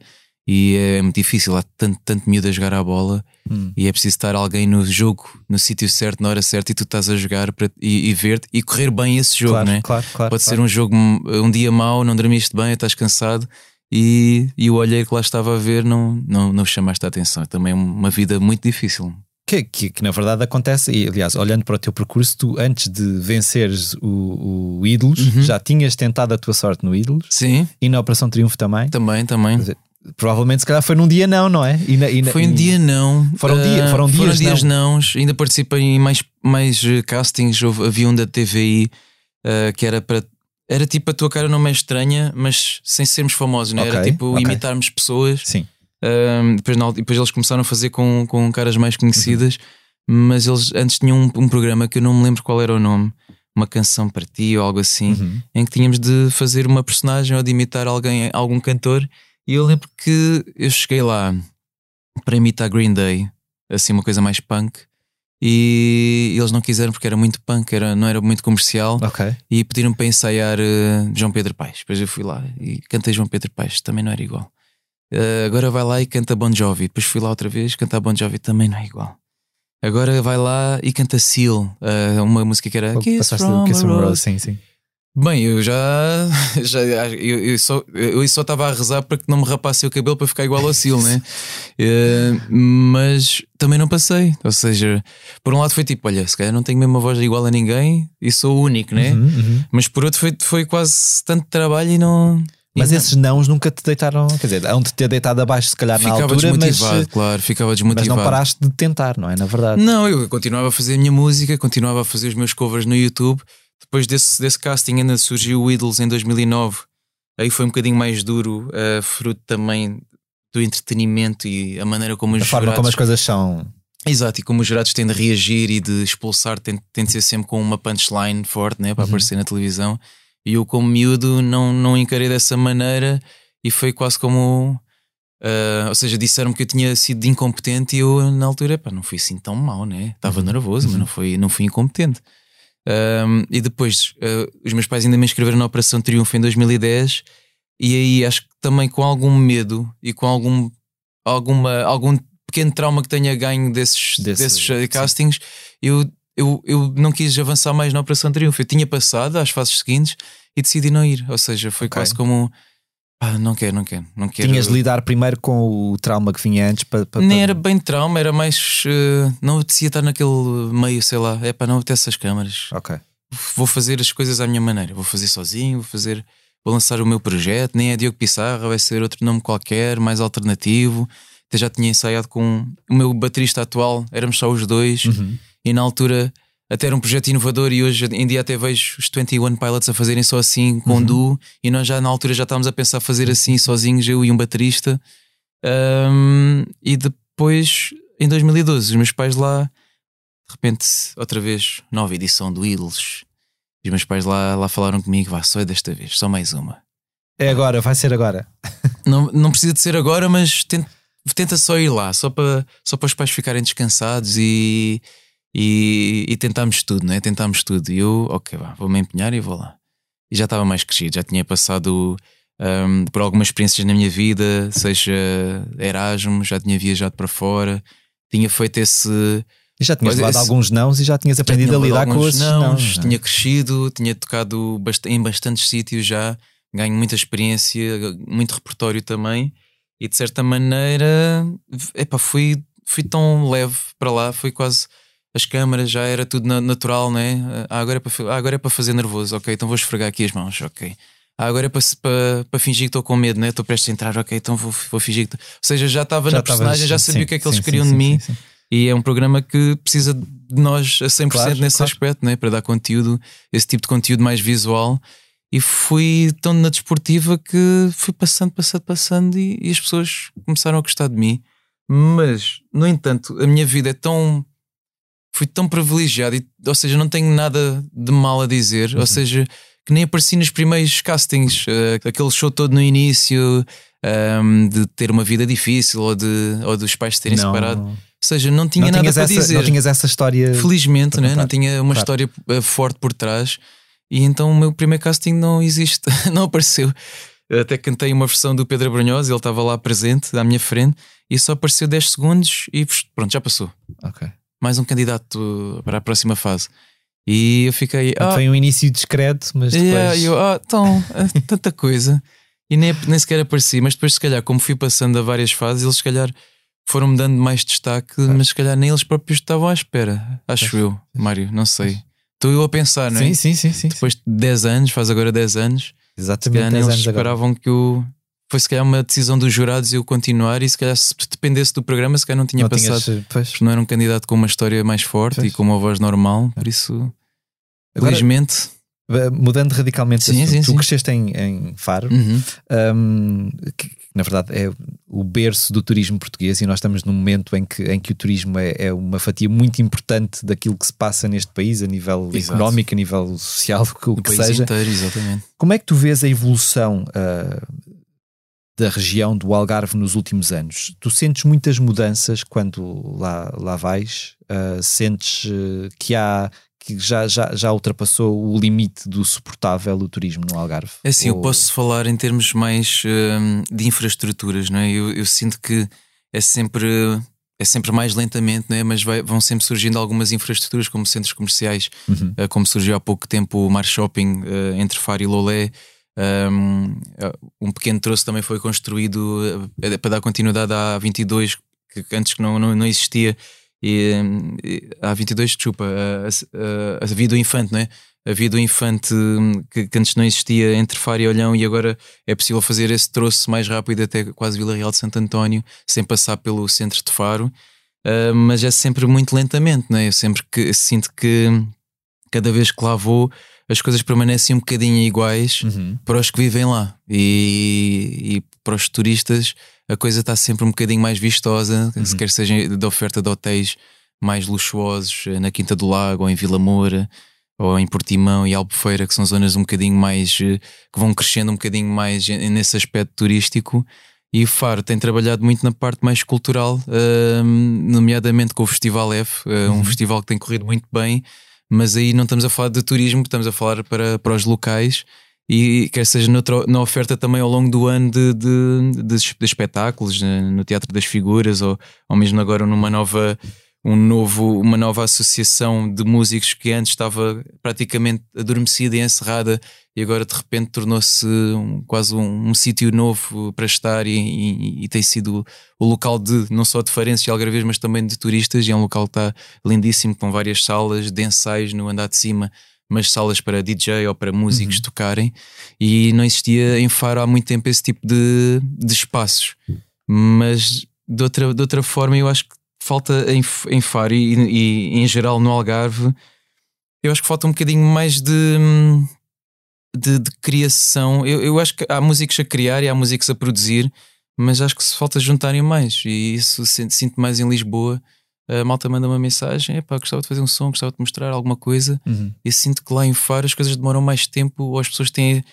E é muito difícil, há tanto, tanto miúdo a jogar à bola Hum. e é preciso estar alguém no jogo, no sítio certo, na hora certa, e tu estás a jogar para, e, e ver e correr bem esse jogo, claro, não é? claro, claro. Pode ser um jogo, um dia mau, não dormiste bem, estás cansado e, e o olheiro que lá estava a ver não, não, não chamaste a atenção. Também é uma vida muito difícil. Que, que, que na verdade acontece, e aliás, olhando para o teu percurso, tu antes de venceres o, o Ídolos, Uhum. já tinhas tentado a tua sorte no Ídolos Sim, e na Operação Triunfo também. também, também. Dizer, Provavelmente, se calhar, foi num dia não, não é? E na- e na- Foi um e- dia não. Foram dia- Ah, foram dias não. Ainda participei em mais, mais eh, castings. Houve, havia um da TVI ah, que era para. Era tipo a tua cara não é estranha, mas sem sermos famosos, né? era Ok, tipo ok. imitarmos pessoas. Sim. Um, depois, na depois eles começaram a fazer com, com caras mais conhecidas, mas eles antes tinham um, um programa que eu não me lembro qual era o nome, uma canção para ti ou algo assim, Uhum. em que tínhamos de fazer uma personagem ou de imitar alguém, algum cantor. E eu lembro que eu cheguei lá para imitar Green Day, assim, uma coisa mais punk. E eles não quiseram porque era muito punk, era, não era muito comercial. Ok. E pediram para ensaiar eh, João Pedro Paes. Depois eu fui lá e cantei João Pedro Paes, também não era igual. Eh, agora vai lá e canta Bon Jovi. Depois fui lá outra vez, cantar Bon Jovi também não é igual. Agora vai lá e canta Seal, eh, uma música que era Kiss Passaste from Kiss from Rose. Sim, sim. Bem, eu já. [LAUGHS] já eu, eu só eu só estava a rezar para que não me rapasse o cabelo para ficar igual ao Sil, né? [LAUGHS] Eh, mas também não passei. Ou seja, por um lado foi tipo: olha, se calhar não tenho mesmo uma voz igual a ninguém e sou o único, né? Uhum, uhum. Mas por outro foi, foi quase tanto trabalho e não. Mas esses nãos nunca te deitaram, quer dizer, hão de ter deitado abaixo, se calhar, na ficava altura, mas, desmotivado, claro, ficava mas desmotivado. não paraste de tentar, não é? Na verdade. Não, eu continuava a fazer a minha música, continuava a fazer os meus covers no YouTube. Depois desse, desse casting ainda surgiu o Idols em 2009. Aí foi um bocadinho mais duro, uh, fruto também do entretenimento e a maneira como os a forma jurados... como as coisas são. Exato, e como os jurados têm de reagir e de expulsar, tem, tem de ser sempre com uma punchline forte né, para Uhum. aparecer na televisão. E eu, como miúdo, não, não encarei dessa maneira e foi quase como. ah, ou seja, disseram-me que eu tinha sido incompetente e eu, na altura, pá, não fui assim tão mal, né? Estava nervoso, mas não fui, não fui incompetente. Ahm, e depois, ah, os meus pais ainda me inscreveram na Operação Triunfo em 2010 e aí acho que também com algum medo e com algum, alguma, algum pequeno trauma que tenha ganho desses, Desse- desses eh, sim. castings, eu, eu, eu não quis avançar mais na Operação Triunfo. Eu tinha passado às fases seguintes e decidi não ir. Ou seja, foi Ok. quase como pá, não quero, não quero, não quero. Tinhas de lidar primeiro com o trauma que vinha antes para. para- Nem era bem trauma, era mais. eh, não apetecia estar naquele meio, sei lá. É para não ter essas câmaras. Ok. Vou fazer as coisas à minha maneira. Vou fazer sozinho, vou fazer. Vou lançar o meu projeto. Nem é Diogo Pissarra, vai ser outro nome qualquer, mais alternativo. Até já tinha ensaiado com o meu baterista atual, éramos só os dois. Uhum. E na altura até era um projeto inovador e hoje em dia até vejo os 21 Pilots a fazerem só assim com um duo e nós já na altura já estávamos a pensar fazer assim sozinhos, eu e um baterista. Ahm, e depois em 2012 os meus pais lá de repente outra vez nova edição do Idols. E os meus pais lá, lá falaram comigo, vá, só é desta vez, só mais uma. É agora, vai ser agora. [LAUGHS] Não, não precisa de ser agora, mas tenta, tenta só ir lá, só para, só para os pais ficarem descansados e, e, e tentámos tudo, né? Tentámos tudo. E eu, ok, vá, vou-me empenhar e vou lá. E já estava mais crescido, já tinha passado hum, por algumas experiências na minha vida, seja Erasmus, já tinha viajado para fora, tinha feito esse. E já tinhas levado esse- alguns nãos e já tinhas já aprendido tinha a lidar com esses nãos, nãos. não é? Tinha crescido, tinha tocado bast- em bastantes sítios já, ganho muita experiência, muito repertório também. E de certa maneira, epá, fui, fui tão leve para lá, foi quase. As câmaras já era tudo na- natural, né? Ah, agora é para, ah, agora é para fazer nervoso, ok, então vou esfregar aqui as mãos, ok. Ah, agora é para, para, para fingir que estou com medo, né? Estou prestes a entrar, ok, então vou, vou fingir que. Ou seja, já estava na personagem, já sabia sim, o que é que eles sim, queriam sim, de mim. E é um programa que precisa de nós a 100% Claro, nesse claro. aspecto, né? para dar conteúdo, esse tipo de conteúdo mais visual. E fui tão na desportiva que fui passando, passando, passando e, e as pessoas começaram a gostar de mim. Mas, no entanto, a minha vida é tão. Fui tão privilegiado, e, ou seja, não tenho nada de mal a dizer, Uhum. ou seja, que nem apareci nos primeiros castings, eh, aquele show todo no início, ahm, de ter uma vida difícil ou de, ou dos pais terem Não, separado. Ou seja, não tinha não nada para essa, dizer. Não tinhas essa história. Felizmente, né? não tinha uma Claro. história eh, forte por trás. E então o meu primeiro casting não existe, [LAUGHS] não apareceu. Eu até cantei uma versão do Pedro Brunhosa, ele estava lá presente, à minha frente, e só apareceu 10 segundos e pronto, já passou. Ok. Mais um candidato para a próxima fase. E eu fiquei. Ah, Foi um início discreto, mas depois. Yeah, eu, ah, então, ah, tanta coisa. E nem, nem sequer apareci, mas depois, se calhar, como fui passando a várias fases, eles, se calhar, foram-me dando mais destaque, mas se calhar nem eles próprios estavam à espera. Acho eu, Mário, não sei. Estou eu a pensar, não é? Sim, sim, sim, sim. Depois de 10 anos, faz agora 10 anos, se Exatamente. calhar nem 10 eles anos agora. esperavam que eu. Foi se calhar uma decisão dos jurados eu continuar, e se calhar, se dependesse do programa, se calhar não tinha Não passado. tinhas, pois. Porque não era um candidato com uma história mais forte Pois. e com uma voz normal, por isso, Agora, felizmente. eh, mudando radicalmente, Sim, sim, tu sim. cresceste em, em Faro, Uhum. hum, que, na verdade é o berço do turismo português e nós estamos num momento em que, em que o turismo é, é uma fatia muito importante daquilo que se passa neste país a nível Exato. económico, a nível social, [LAUGHS] o que, o que país seja. inteiro, exatamente. Como é que tu vês a evolução ah, da região do Algarve nos últimos anos? Tu sentes muitas mudanças quando lá, lá vais? Ah, sentes eh, que há que já, já, já ultrapassou o limite do suportável o turismo no Algarve? É assim, eu Ou- posso falar em termos mais hum, de infraestruturas, não é? Eu, eu sinto que é sempre é sempre mais lentamente, né? mas vai, vão sempre surgindo algumas infraestruturas como centros comerciais, Uhum. uh, como surgiu há pouco tempo o Mar Shopping uh, entre Faro e Lolé. Um, uh, um pequeno troço também foi construído uh, para dar continuidade à 22, que antes que não, não, não existia. E, à 22, desculpa, a, a, a do Infante, não é? A Via do Infante hum, que, que antes não existia entre Faro e Olhão e agora é possível fazer esse troço mais rápido até quase Vila Real de Santo António, sem passar pelo centro de Faro. Uh, mas é sempre muito lentamente, não é? Eu sempre que sinto que cada vez que lá vou as coisas permanecem um bocadinho iguais Uhum. para os que vivem lá e, e para os turistas a coisa está sempre um bocadinho mais vistosa, se quer seja da oferta de hotéis mais luxuosos eh, na Quinta do Lago ou em Vila Moura ou em Portimão e Albufeira, que são zonas um bocadinho mais eh, que vão crescendo um bocadinho mais eh, nesse aspecto turístico. E Faro tem trabalhado muito na parte mais cultural, eh, nomeadamente com o Festival F, um festival que tem corrido muito bem, mas aí não estamos a falar de turismo, estamos a falar para, para os locais. E quer seja noutra, na oferta também ao longo do ano de, de, de, de espetáculos, eh, no Teatro das Figuras ou, ou mesmo agora numa nova, um novo, uma nova associação de músicos que antes estava praticamente adormecida e encerrada e agora de repente tornou-se um- quase um, um sítio novo para estar e, e- e tem sido o local de não só de farenses e algarvios mas também de turistas e é um local que está lindíssimo com várias salas de ensaios no andar de cima mas salas para DJ ou para músicos tocarem. E não existia em Faro há muito tempo esse tipo de, de espaços. Mas de outra, de outra forma eu acho que falta em, em Faro e, e em geral no Algarve eu acho que falta um bocadinho mais de de, de criação. Eu, eu acho que há músicos a criar e há músicos a produzir, mas acho que se falta juntarem mais. E isso sinto, mais em Lisboa. A malta manda uma mensagem: epá, gostava de fazer um som, gostava de mostrar alguma coisa. Uhum. E sinto que lá em Faro as coisas demoram mais tempo, ou as pessoas têm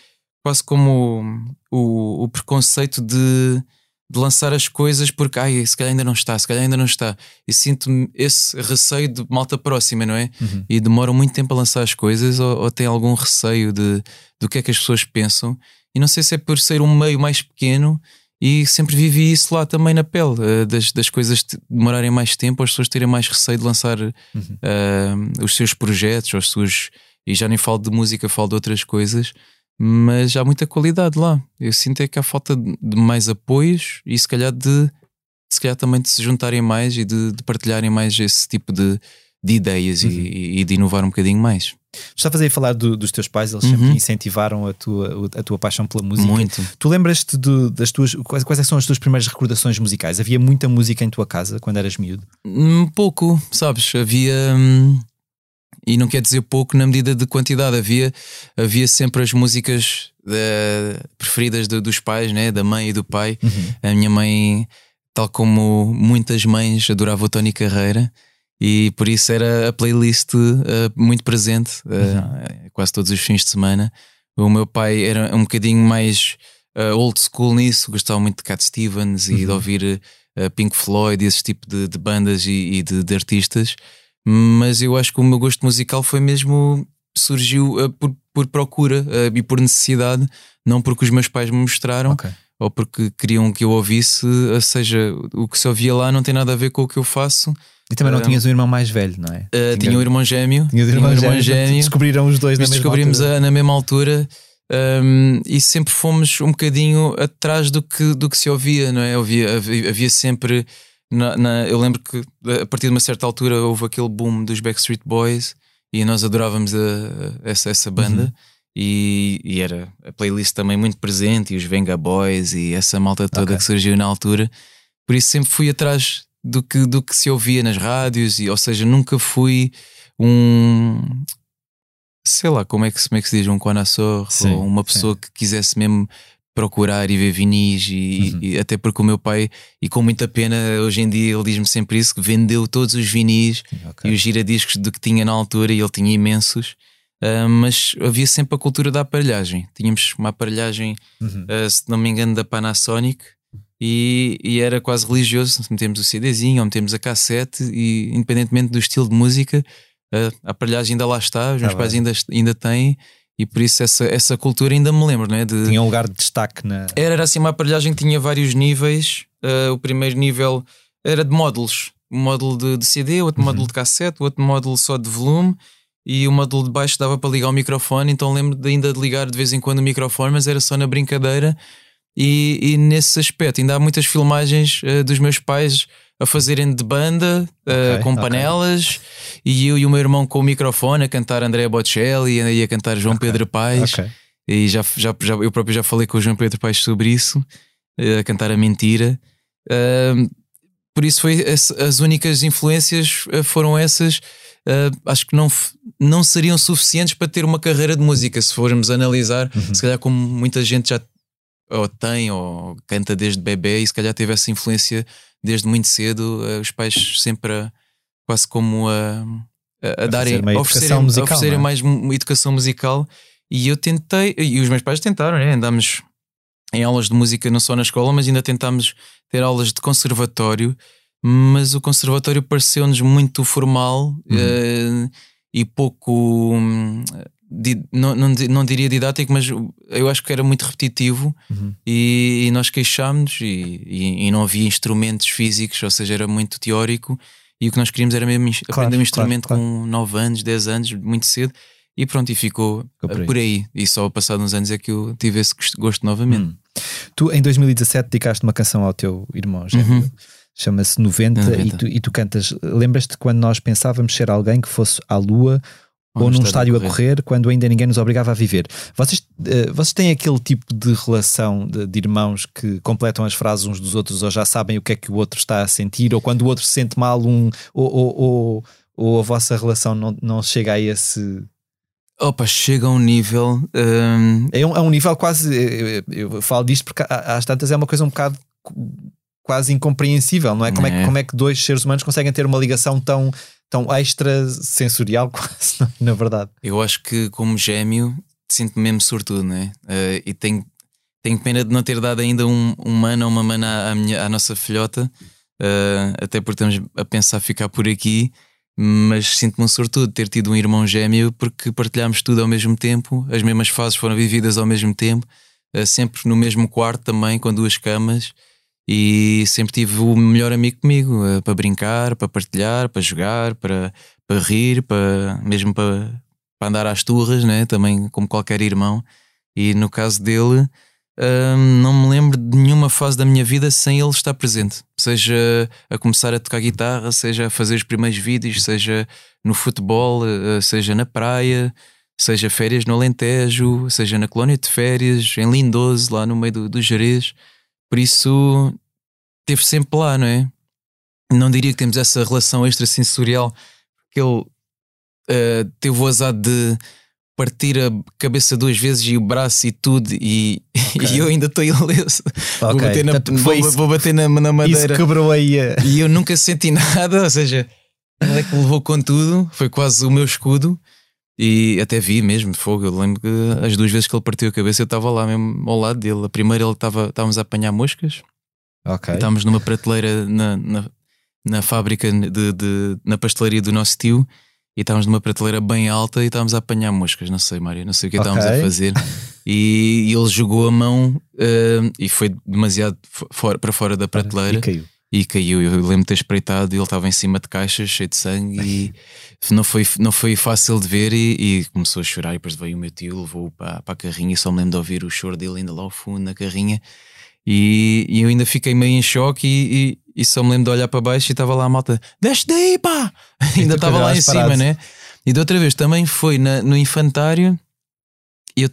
quase como o, o preconceito de, de lançar as coisas porque ai, se calhar ainda não está, se calhar ainda não está. E sinto esse receio de malta próxima, não é? Uhum. E demoram muito tempo a lançar as coisas, ou, ou têm algum receio de, do que é que as pessoas pensam. E não sei se é por ser um meio mais pequeno. E sempre vivi isso lá também na pele, eh, das, das coisas demorarem mais tempo, as pessoas terem mais receio de lançar eh, os seus projetos, os seus, e já nem falo de música, falo de outras coisas, mas há muita qualidade lá. Eu sinto é que há falta de mais apoios e se calhar de se calhar também de se juntarem mais e de, de partilharem mais esse tipo de, de ideias e- e, de inovar um bocadinho mais. Estavas aí a falar do- dos teus pais, eles Uhum. sempre incentivaram a tua, a tua paixão pela música. Muito. Tu lembras-te das tuas. Quais, quais é são as tuas primeiras recordações musicais? Havia muita música em tua casa quando eras miúdo? Um pouco, sabes? Havia. hum, e não quer dizer pouco na medida de quantidade. Havia, havia sempre as músicas preferidas do- dos pais, né? da mãe e do pai. A minha mãe, tal como muitas mães, adorava o Tony Carreira. E por isso era a playlist eh, muito presente, eh, quase todos os fins de semana. O meu pai era um bocadinho mais eh, old school nisso, gostava muito de Cat Stevens e de ouvir eh, Pink Floyd e esse tipo de, de bandas e, e de, de artistas. Mas eu acho que o meu gosto musical foi mesmo. surgiu eh, por, por procura eh, e por necessidade, não porque os meus pais me mostraram Ok. ou porque queriam que eu ouvisse, ou seja, o que se ouvia lá não tem nada a ver com o que eu faço. E também não tinhas um irmão mais velho, não é? Uh, tinha um irmão gêmeo, Tinhas um tinha irmão, gêmeo. Descobriram os dois na mesma descobrimos altura. a- na mesma altura um, e sempre fomos um bocadinho atrás do que, do que se ouvia, não é? Havia, havia sempre. Na- na- eu lembro que a partir de uma certa altura houve aquele boom dos Backstreet Boys e nós adorávamos a- a- essa, essa banda. Uhum. E, e era a playlist também muito presente, e os Venga Boys e essa malta toda Ok. que surgiu na altura. Por isso sempre fui atrás do que, do que se ouvia nas rádios, e, ou seja, nunca fui um sei lá, como é que, se- como é que se diz, um connoisseur Sim, ou uma pessoa que quisesse mesmo procurar e ver vinis e, Uhum. e até porque o meu pai, e com muita pena, hoje em dia ele diz-me sempre isso, que vendeu todos os vinis Ok. e os giradiscos do que tinha na altura e ele tinha imensos. Ah, mas havia sempre a cultura da aparelhagem. Tínhamos uma aparelhagem, Uhum. ah, se não me engano, da Panasonic e, e era quase religioso. Metemos o CDzinho ou metemos a cassete e, independentemente do estilo de música, ah, a aparelhagem ainda lá está, os Tá meus pais bem. ainda, ainda têm e por isso essa, essa cultura ainda me lembro, não é? De, Tinha um lugar de destaque na. era, era assim uma aparelhagem que tinha vários níveis. Ah, o primeiro nível era de módulos. um módulo de, de CD, outro Uhum. módulo de cassete, outro módulo só de volume e o módulo de baixo dava para ligar o microfone, então lembro de ainda de ligar de vez em quando o microfone, mas era só na brincadeira. E, e nesse aspecto, ainda há muitas filmagens eh, dos meus pais a fazerem de banda eh, Ok, com panelas e eu e o meu irmão com o microfone a cantar André Bocelli e a cantar João Pedro Paes. E já, já, já, eu próprio já falei com o João Pedro Paes sobre isso, eh, a cantar a mentira. Ahm, por isso foi as, as únicas influências eh, foram essas. Ah, acho que não, não seriam suficientes para ter uma carreira de música, se formos analisar, se calhar como muita gente já ou tem ou canta desde bebê e se calhar teve essa influência desde muito cedo, eh, os pais sempre a- quase como a, a, a darem uma a educação oferecerem, musical, oferecerem é? mais mu- educação musical e eu tentei, e os meus pais tentaram, né? andámos em aulas de música não só na escola, mas ainda tentámos ter aulas de conservatório, mas o conservatório pareceu-nos muito formal eh, e pouco hum, não, não, não diria didático, mas eu acho que era muito repetitivo Uhum. e, e nós queixámos e, e- e não havia instrumentos físicos, ou seja, era muito teórico e o que nós queríamos era mesmo Claro, aprender um claro, instrumento claro. com 9 anos, 10 anos, muito cedo. E pronto, e ficou, Ficou por eh, aí. por aí. E só passado uns anos é que eu tive esse gosto- novamente. Hum. Tu, em 2017, dedicaste uma canção ao teu irmão gêmeo. Uhum. Chama-se 90, 90. E, tu, e tu cantas. Lembras-te quando nós pensávamos ser alguém que fosse à lua ou, num estádio a correr. quando ainda ninguém nos obrigava a viver? Vocês, eh, vocês têm aquele tipo de relação de, de irmãos que completam as frases uns dos outros ou já sabem o que é que o outro está a sentir? Ou quando o outro se sente mal, um, ou, ou, ou, ou a vossa relação não, não chega a esse. Opa, chega a um nível. hum, É um, é um nível quase. Eu, eu- eu falo disto porque às tantas é uma coisa um bocado quase incompreensível, não é? Como é, que, É. como é que dois seres humanos conseguem ter uma ligação tão, tão extrasensorial, [LAUGHS] quase, na- verdade? eu acho que, como gêmeo, sinto-me mesmo sortudo, né? Eh, e tenho, tenho pena de não ter dado ainda um, um mano ou uma mana à, minha, à nossa filhota, eh, até porque estamos a pensar ficar por aqui. Mas sinto-me um sortudo de ter tido um irmão gêmeo porque partilhámos tudo ao mesmo tempo, as mesmas fases foram vividas ao mesmo tempo, eh, sempre no mesmo quarto também, com duas camas. E sempre tive o melhor amigo comigo eh, para brincar, para partilhar, para jogar, para, para rir, para, mesmo para, para andar às turras, né? também como qualquer irmão. E no caso dele, hum, não me lembro de nenhuma fase da minha vida sem ele estar presente. Seja a começar a tocar guitarra, seja a fazer os primeiros vídeos, seja no futebol, eh, seja na praia, seja férias no Alentejo, seja na colónia de férias, em Lindoso, lá no meio do, do Jerez. Por isso, esteve sempre lá, não é? Não diria que temos essa relação extrasensorial, porque ele eh, teve o azar de partir a cabeça duas vezes e o braço e tudo, e, [LAUGHS] e eu ainda estou ileso. vou Ok, bater, na, portanto, vou, isso- vou bater na, na Isso madeira quebrou aí a. e eu nunca senti [LAUGHS] nada, ou seja, ele é que me levou com tudo, foi quase o meu escudo. E até vi mesmo de fogo. Eu lembro que as duas vezes que ele partiu a cabeça eu estava lá mesmo ao lado dele. A primeira ele estava, estávamos a apanhar moscas, estávamos numa prateleira na, na, na fábrica de, de- na pastelaria do nosso tio e estávamos numa prateleira bem alta e estávamos a apanhar moscas. Não sei, Mário, não sei o que estávamos Ok. a fazer. E, e ele jogou a mão eh, e foi demasiado fo- fora, para fora da prateleira E caiu. E caiu. Eu lembro de ter espreitado e ele estava em cima de caixas, cheio de sangue, e [LAUGHS] não foi, não foi fácil de ver. E, e começou a chorar. E depois veio o meu tio, levou-o para, para a carrinha. E só me lembro de ouvir o choro dele ainda lá ao fundo na carrinha. E, e eu ainda fiquei meio em choque. E, e, e só me lembro de olhar para baixo e estava lá a malta: Desce daí, pá! [LAUGHS] ainda tu estava lá em parado. cima, né? E da outra vez também foi na, no infantário. E eu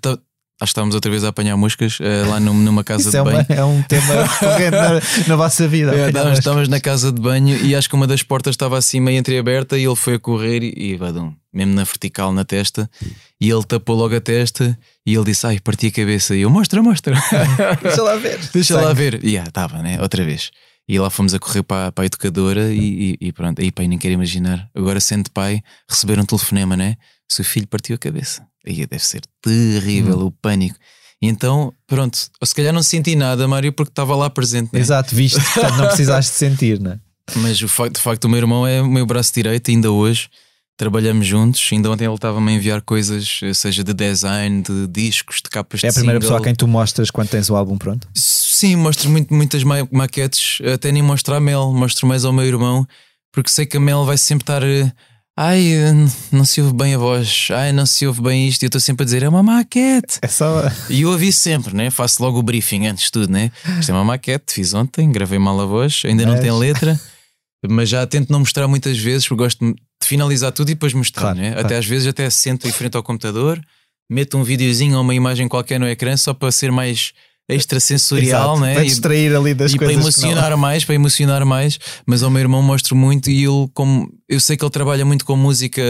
acho que estávamos outra vez a apanhar moscas eh, lá num- numa [LAUGHS] casa de é, uma- banho. é um tema [LAUGHS] recorrente na, na vossa vida. É, estávamos, estávamos na casa de banho e acho que uma das portas estava assim meio entreaberta e ele foi a correr e, e badum, mesmo na vertical na testa e ele tapou logo a testa e ele disse, ai, parti a cabeça e eu, mostra, mostra [LAUGHS] Deixa lá ver. deixa lá Sangue. ver e ah, estava, né, outra vez e lá fomos a correr para, para a educadora e, e- e pronto, aí pai, nem quero imaginar agora sendo pai, receber um telefonema né, se o filho partiu a cabeça aí deve ser terrível Hum. o pânico então, pronto, ou se calhar não senti nada, Mário, porque estava lá presente. né? Exato, viste, portanto não precisaste sentir, não é? [LAUGHS] Mas o facto, de facto, o meu irmão é o meu braço direito, ainda hoje. Trabalhamos juntos, ainda ontem ele estava-me a enviar coisas, eh, seja de design, de discos, de capas É a de primeira single. pessoa a quem tu mostras quando tens o álbum pronto? Sim, mostro muito, muitas ma- maquetes, até nem mostro a Mel, mostro mais ao meu irmão, porque sei que a Mel vai sempre estar. Ai, não se ouve bem a voz. Ai, não se ouve bem isto. E eu estou sempre a dizer: é uma maquete. É só. E eu aviso sempre, né? Faço logo o briefing antes de tudo, né? Isto é uma maquete, fiz ontem, gravei mal a voz, ainda não Mas- tem letra, [LAUGHS] mas já tento não mostrar muitas vezes, porque gosto de finalizar tudo e depois mostrar, Claro, né? claro. Até às vezes até sento em frente ao computador, meto um videozinho ou uma imagem qualquer no ecrã só para ser mais extrasensorial, Exato, né? Para E- distrair ali das e para coisas. que não- emocionar mais, para emocionar mais, mas ao meu irmão mostro muito e ele, como eu sei que ele trabalha muito com música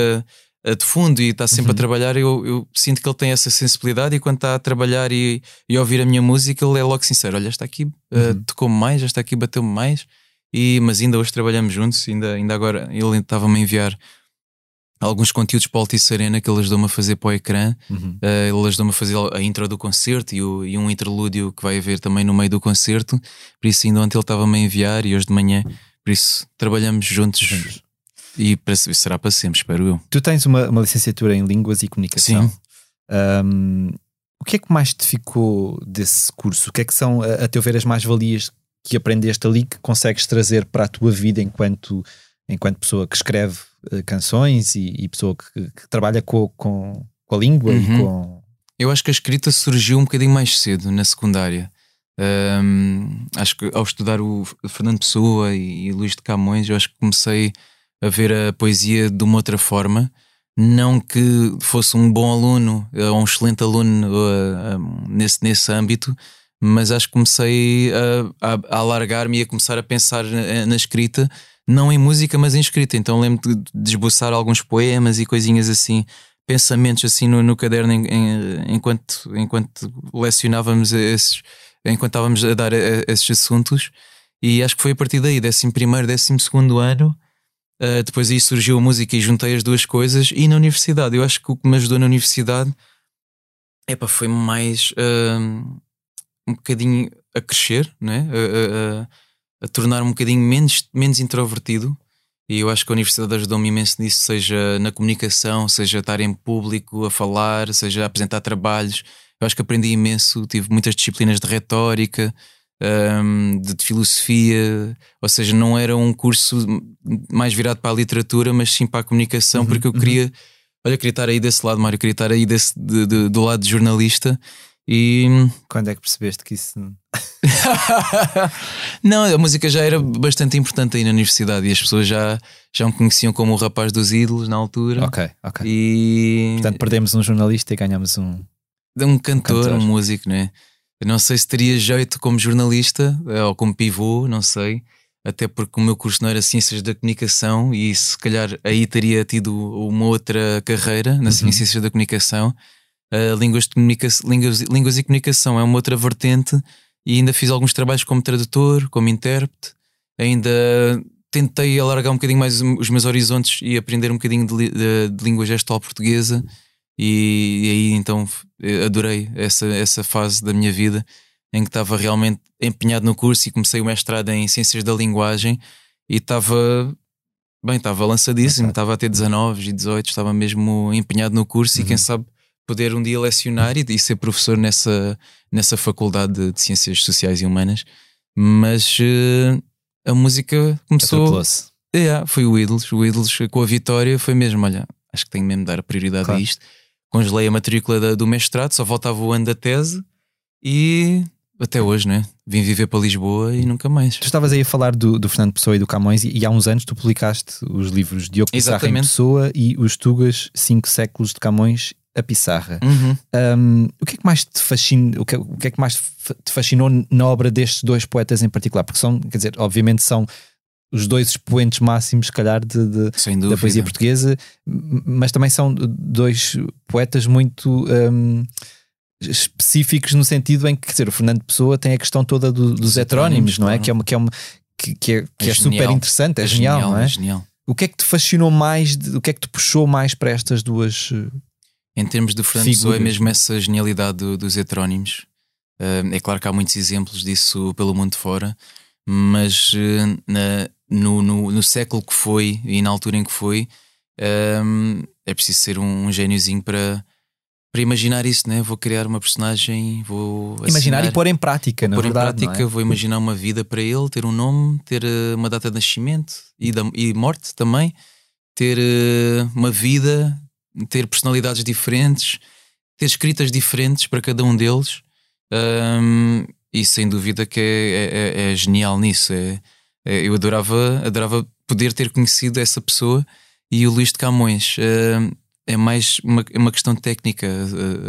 eh, de fundo e está sempre Uhum. a trabalhar, eu, eu sinto que ele tem essa sensibilidade e quando está a trabalhar e, e ouvir a minha música, ele é logo sincero: olha, esta aqui eh, Uhum. tocou-me mais, esta aqui bateu-me mais, e, mas ainda hoje trabalhamos juntos, ainda, ainda agora ele estava-me a enviar. Alguns conteúdos para o Altice Arena que ele ajudou-me a fazer para o ecrã. Uhum. Uh, ele ajudou-me a fazer a intro do concerto e, o- e um interlúdio que vai haver também no meio do concerto. Por isso, ainda ontem ele estava-me a enviar e hoje de manhã. Por isso, trabalhamos juntos Juntos. e para, será para sempre, espero eu. Tu tens uma, uma licenciatura em Línguas e Comunicação. Sim. Um, o que é que mais te ficou desse curso? O que é que são, a, a teu ver, as mais-valias que aprendeste ali que consegues trazer para a tua vida enquanto, enquanto pessoa que escreve eh, canções e, e pessoa que, que trabalha com, com, com a língua e Uhum. com. Eu acho que a escrita surgiu um bocadinho mais cedo, na secundária. Um, acho que ao estudar o Fernando Pessoa e, e Luís de Camões, eu acho que comecei a ver a poesia de uma outra forma. Não que fosse um bom aluno ou um excelente aluno uh, um, nesse, nesse âmbito, mas acho que comecei a, a, a alargar-me e a começar a pensar na, na escrita, não em música, mas em escrita. Então lembro de, de esboçar alguns poemas e coisinhas assim pensamentos assim no, no caderno em- em- enquanto, enquanto lecionávamos esses, enquanto estávamos a dar a- a esses assuntos. E acho que foi a partir daí, 11 primeiro, 12 segundo ano. uh, depois aí surgiu a música e juntei as duas coisas. E na universidade, eu acho que o que me ajudou na universidade epá, foi mais uh, um bocadinho a crescer, a, a- a- tornar um bocadinho menos, menos introvertido. E eu acho que a universidade ajudou-me imenso nisso, seja na comunicação, seja estar em público a falar, seja a apresentar trabalhos. Eu acho que aprendi imenso, tive muitas disciplinas de retórica, hum, de, de filosofia, ou seja, não era um curso mais virado para a literatura, mas sim para a comunicação, Uhum, porque eu uhum. queria, olha, queria estar aí desse lado, Mário, queria estar aí desse, de- de- do lado de jornalista. E Quando é que percebeste que isso. [LAUGHS] não, a música já era bastante importante aí na universidade e as pessoas já, já me conheciam como o rapaz dos ídolos na altura. Ok, ok. E Portanto, perdemos um jornalista e ganhamos um. um cantor, cantor. um músico, né? Eu não sei se teria jeito como jornalista eh, ou como pivô, não sei. Até porque o meu curso não era Ciências da Comunicação e se calhar aí teria tido uma outra carreira na Uhum. Ciências da Comunicação. Uh, línguas, línguas, línguas e comunicação é uma outra vertente e ainda fiz alguns trabalhos como tradutor, como intérprete. Ainda tentei alargar um bocadinho mais os meus horizontes e aprender um bocadinho de, de- de língua gestual portuguesa. E, e aí então eh, adorei essa, essa fase da minha vida em que estava realmente empenhado no curso e comecei o mestrado em Ciências da Linguagem e estava bem, estava lançadíssimo, estava a ter 19 e 18, estava mesmo empenhado no curso e quem sabe poder um dia lecionar e, e ser professor nessa, nessa faculdade de, de Ciências Sociais e Humanas. Mas eh, a música começou. Atropelou-se. É, foi o Ídolos. O Ídolos com a vitória foi mesmo: olha, acho que tenho mesmo de dar prioridade Claro. a isto. Congelei a matrícula da- do mestrado, só voltava o ano da tese e até hoje, né? Vim viver para Lisboa e nunca mais. Tu estavas aí a falar do, do Fernando Pessoa e do Camões, e, e há uns anos tu publicaste os livros Diogo Pissarra em. Pessoa e Os Tugas, Cinco Séculos de Camões a Pissarra. Uhum. Um, o que é que mais te fascina, o que, é- o que é que mais te fascinou na obra destes dois poetas em particular? Porque são, quer dizer, obviamente são os dois expoentes máximos, se calhar, de, de- da poesia portuguesa, mas também são dois poetas muito um, específicos no sentido em que, quer dizer, o Fernando Pessoa tem a questão toda do- dos heterónimos, não é? claro. Que é uma, que é, uma, que, que é, que é É super genial. interessante, é, genial, não é? é genial. O que é que te fascinou mais, o que é que te puxou mais para estas duas? Em termos de Fernando Pessoa, é mesmo essa genialidade do- dos heterónimos. Uh, é claro que há muitos exemplos disso pelo mundo fora, mas uh, na- no, no- no século que foi e na altura em que foi, um, é preciso ser um, gêniozinho para, para imaginar isso, né? Vou criar uma personagem, vou Imaginar assinar- e pôr em prática, na pôr verdade. em prática, não é? vou imaginar uma vida para ele, ter um nome, ter eh, uma data de nascimento e, da, e morte também, ter eh, uma vida, ter personalidades diferentes, ter escritas diferentes para cada um deles. Ahm, e sem dúvida que é, é- é genial nisso. É, é- eu adorava, adorava poder ter conhecido essa pessoa e o Luís de Camões. É mais uma, é uma questão técnica.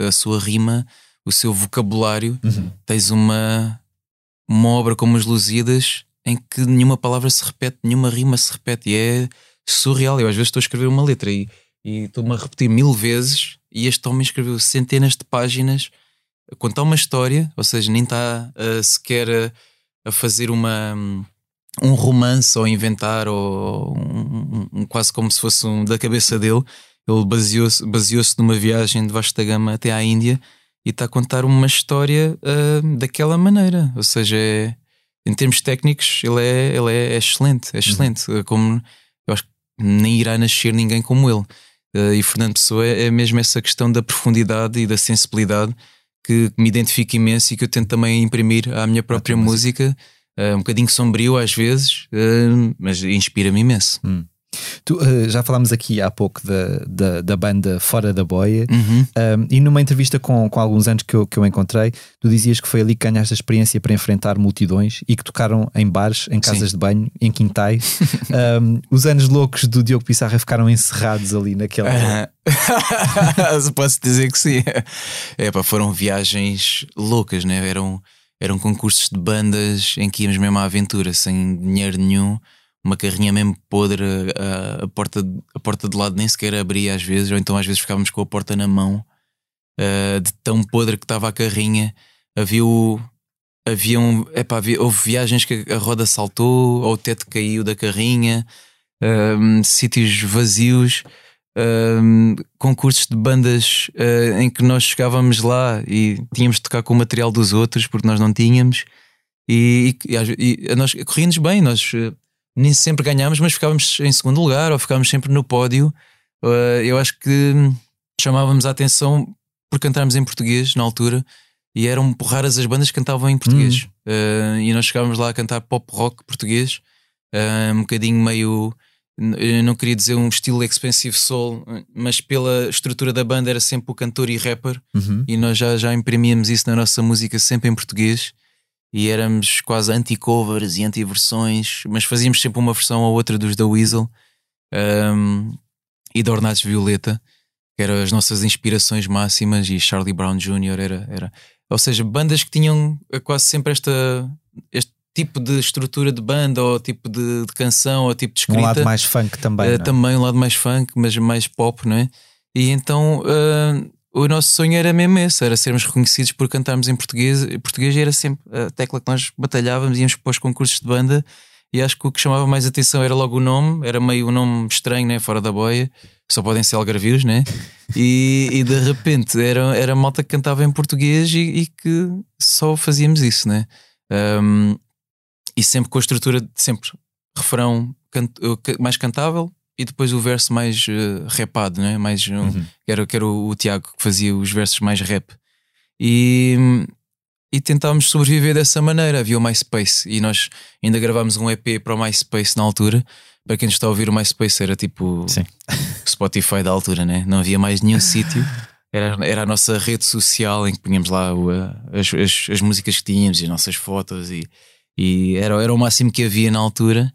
A, a sua rima, o seu vocabulário Uhum. tens uma, uma obra como as Lusíadas em que nenhuma palavra se repete, nenhuma rima se repete e é surreal. Eu às vezes estou a escrever uma letra e, e estou-me a repetir mil vezes e este homem escreveu centenas de páginas a contar uma história, ou seja, nem está ah, sequer a, a fazer uma um romance ou inventar ou um, um- quase como se fosse um da cabeça dele. Ele baseou-se baseou numa viagem de vasta gama até à Índia e está a contar uma história ah, daquela maneira. Ou seja, é- em termos técnicos, ele é, ele é excelente, é excelente. Ah, Como eu acho que nem irá nascer ninguém como ele. Ah, e Fernando Pessoa é, é mesmo essa questão da profundidade e da sensibilidade que me identifica imenso e que eu tento também imprimir à minha própria música. Ah, um bocadinho sombrio às vezes, ah, mas inspira-me imenso. Tu, eh, já falámos aqui há pouco da, da, da banda Fora da Boia. Uhum. Um, e numa entrevista com, com alguns anos que eu, que eu encontrei, tu dizias que foi ali que ganhaste a experiência para enfrentar multidões e que tocaram em bares, em casas de banho, em quintais. [LAUGHS] Um, os anos loucos do Diogo Pissarra ficaram encerrados ali naquela. Ah, [LAUGHS] Posso dizer que sim. É, pá, foram viagens loucas, né? Eram, eram concursos de bandas em que íamos mesmo à aventura, sem dinheiro nenhum, uma carrinha mesmo podre, a, a porta, a porta de lado nem sequer abria às vezes, ou então às vezes ficávamos com a porta na mão, ah, de tão podre que estava a carrinha. Havia o. Havia um, epá, havia, houve viagens que a roda saltou, ou o teto caiu da carrinha, ahm, sítios vazios um, concursos de bandas uh, em que nós chegávamos lá e tínhamos de tocar com o material dos outros porque nós não tínhamos e, e, e nós corria-nos bem, nós uh, nem sempre ganhámos, mas ficávamos em segundo lugar ou ficávamos sempre no pódio. Uh, eu acho que hum, chamávamos a atenção por cantarmos em português na altura e eram raras as bandas que cantavam em português. Uh, e nós chegávamos lá a cantar pop rock português, uh, um bocadinho meio eu não queria dizer um estilo expensive soul, mas pela estrutura da banda era sempre o cantor e rapper, Uhum. e nós já, já imprimíamos isso na nossa música sempre em português, e éramos quase anti-covers e anti-versões, mas fazíamos sempre uma versão ou outra dos da Weasel um, e da Ornados Violeta, que eram as nossas inspirações máximas, e Charlie Brown Jr. era. era ou seja, bandas que tinham quase sempre esta, este tipo de estrutura de banda, ou tipo de, de canção, ou tipo de Um escrita. lado mais funk também. Uh, é? também um lado mais funk, mas mais pop, não é? E então uh, o nosso sonho era mesmo esse, era sermos reconhecidos por cantarmos em português. Em português era sempre a tecla que nós batalhávamos, íamos para os concursos de banda e acho que o que chamava mais atenção era logo o nome, era meio um nome estranho, né? fora da boia, só podem ser algarvios, né? E, e de repente era, era malta que cantava em português e, e que só fazíamos isso, né? Um, e sempre com a estrutura de sempre refrão can- uh, ca- mais cantável e depois o verso mais uh, rapado, né? mais um, Uhum. que, era, que era o, o Tiago que fazia os versos mais rap. E, e tentámos sobreviver dessa maneira. Havia o MySpace e nós ainda gravámos um EP para o MySpace na altura. Para quem está a ouvir, o MySpace era tipo Sim. o Spotify da altura, né? não havia mais nenhum [LAUGHS] sítio. Era, era a nossa rede social em que punhamos lá o, as, as, as músicas que tínhamos e as nossas fotos e, e era, era o máximo que havia na altura.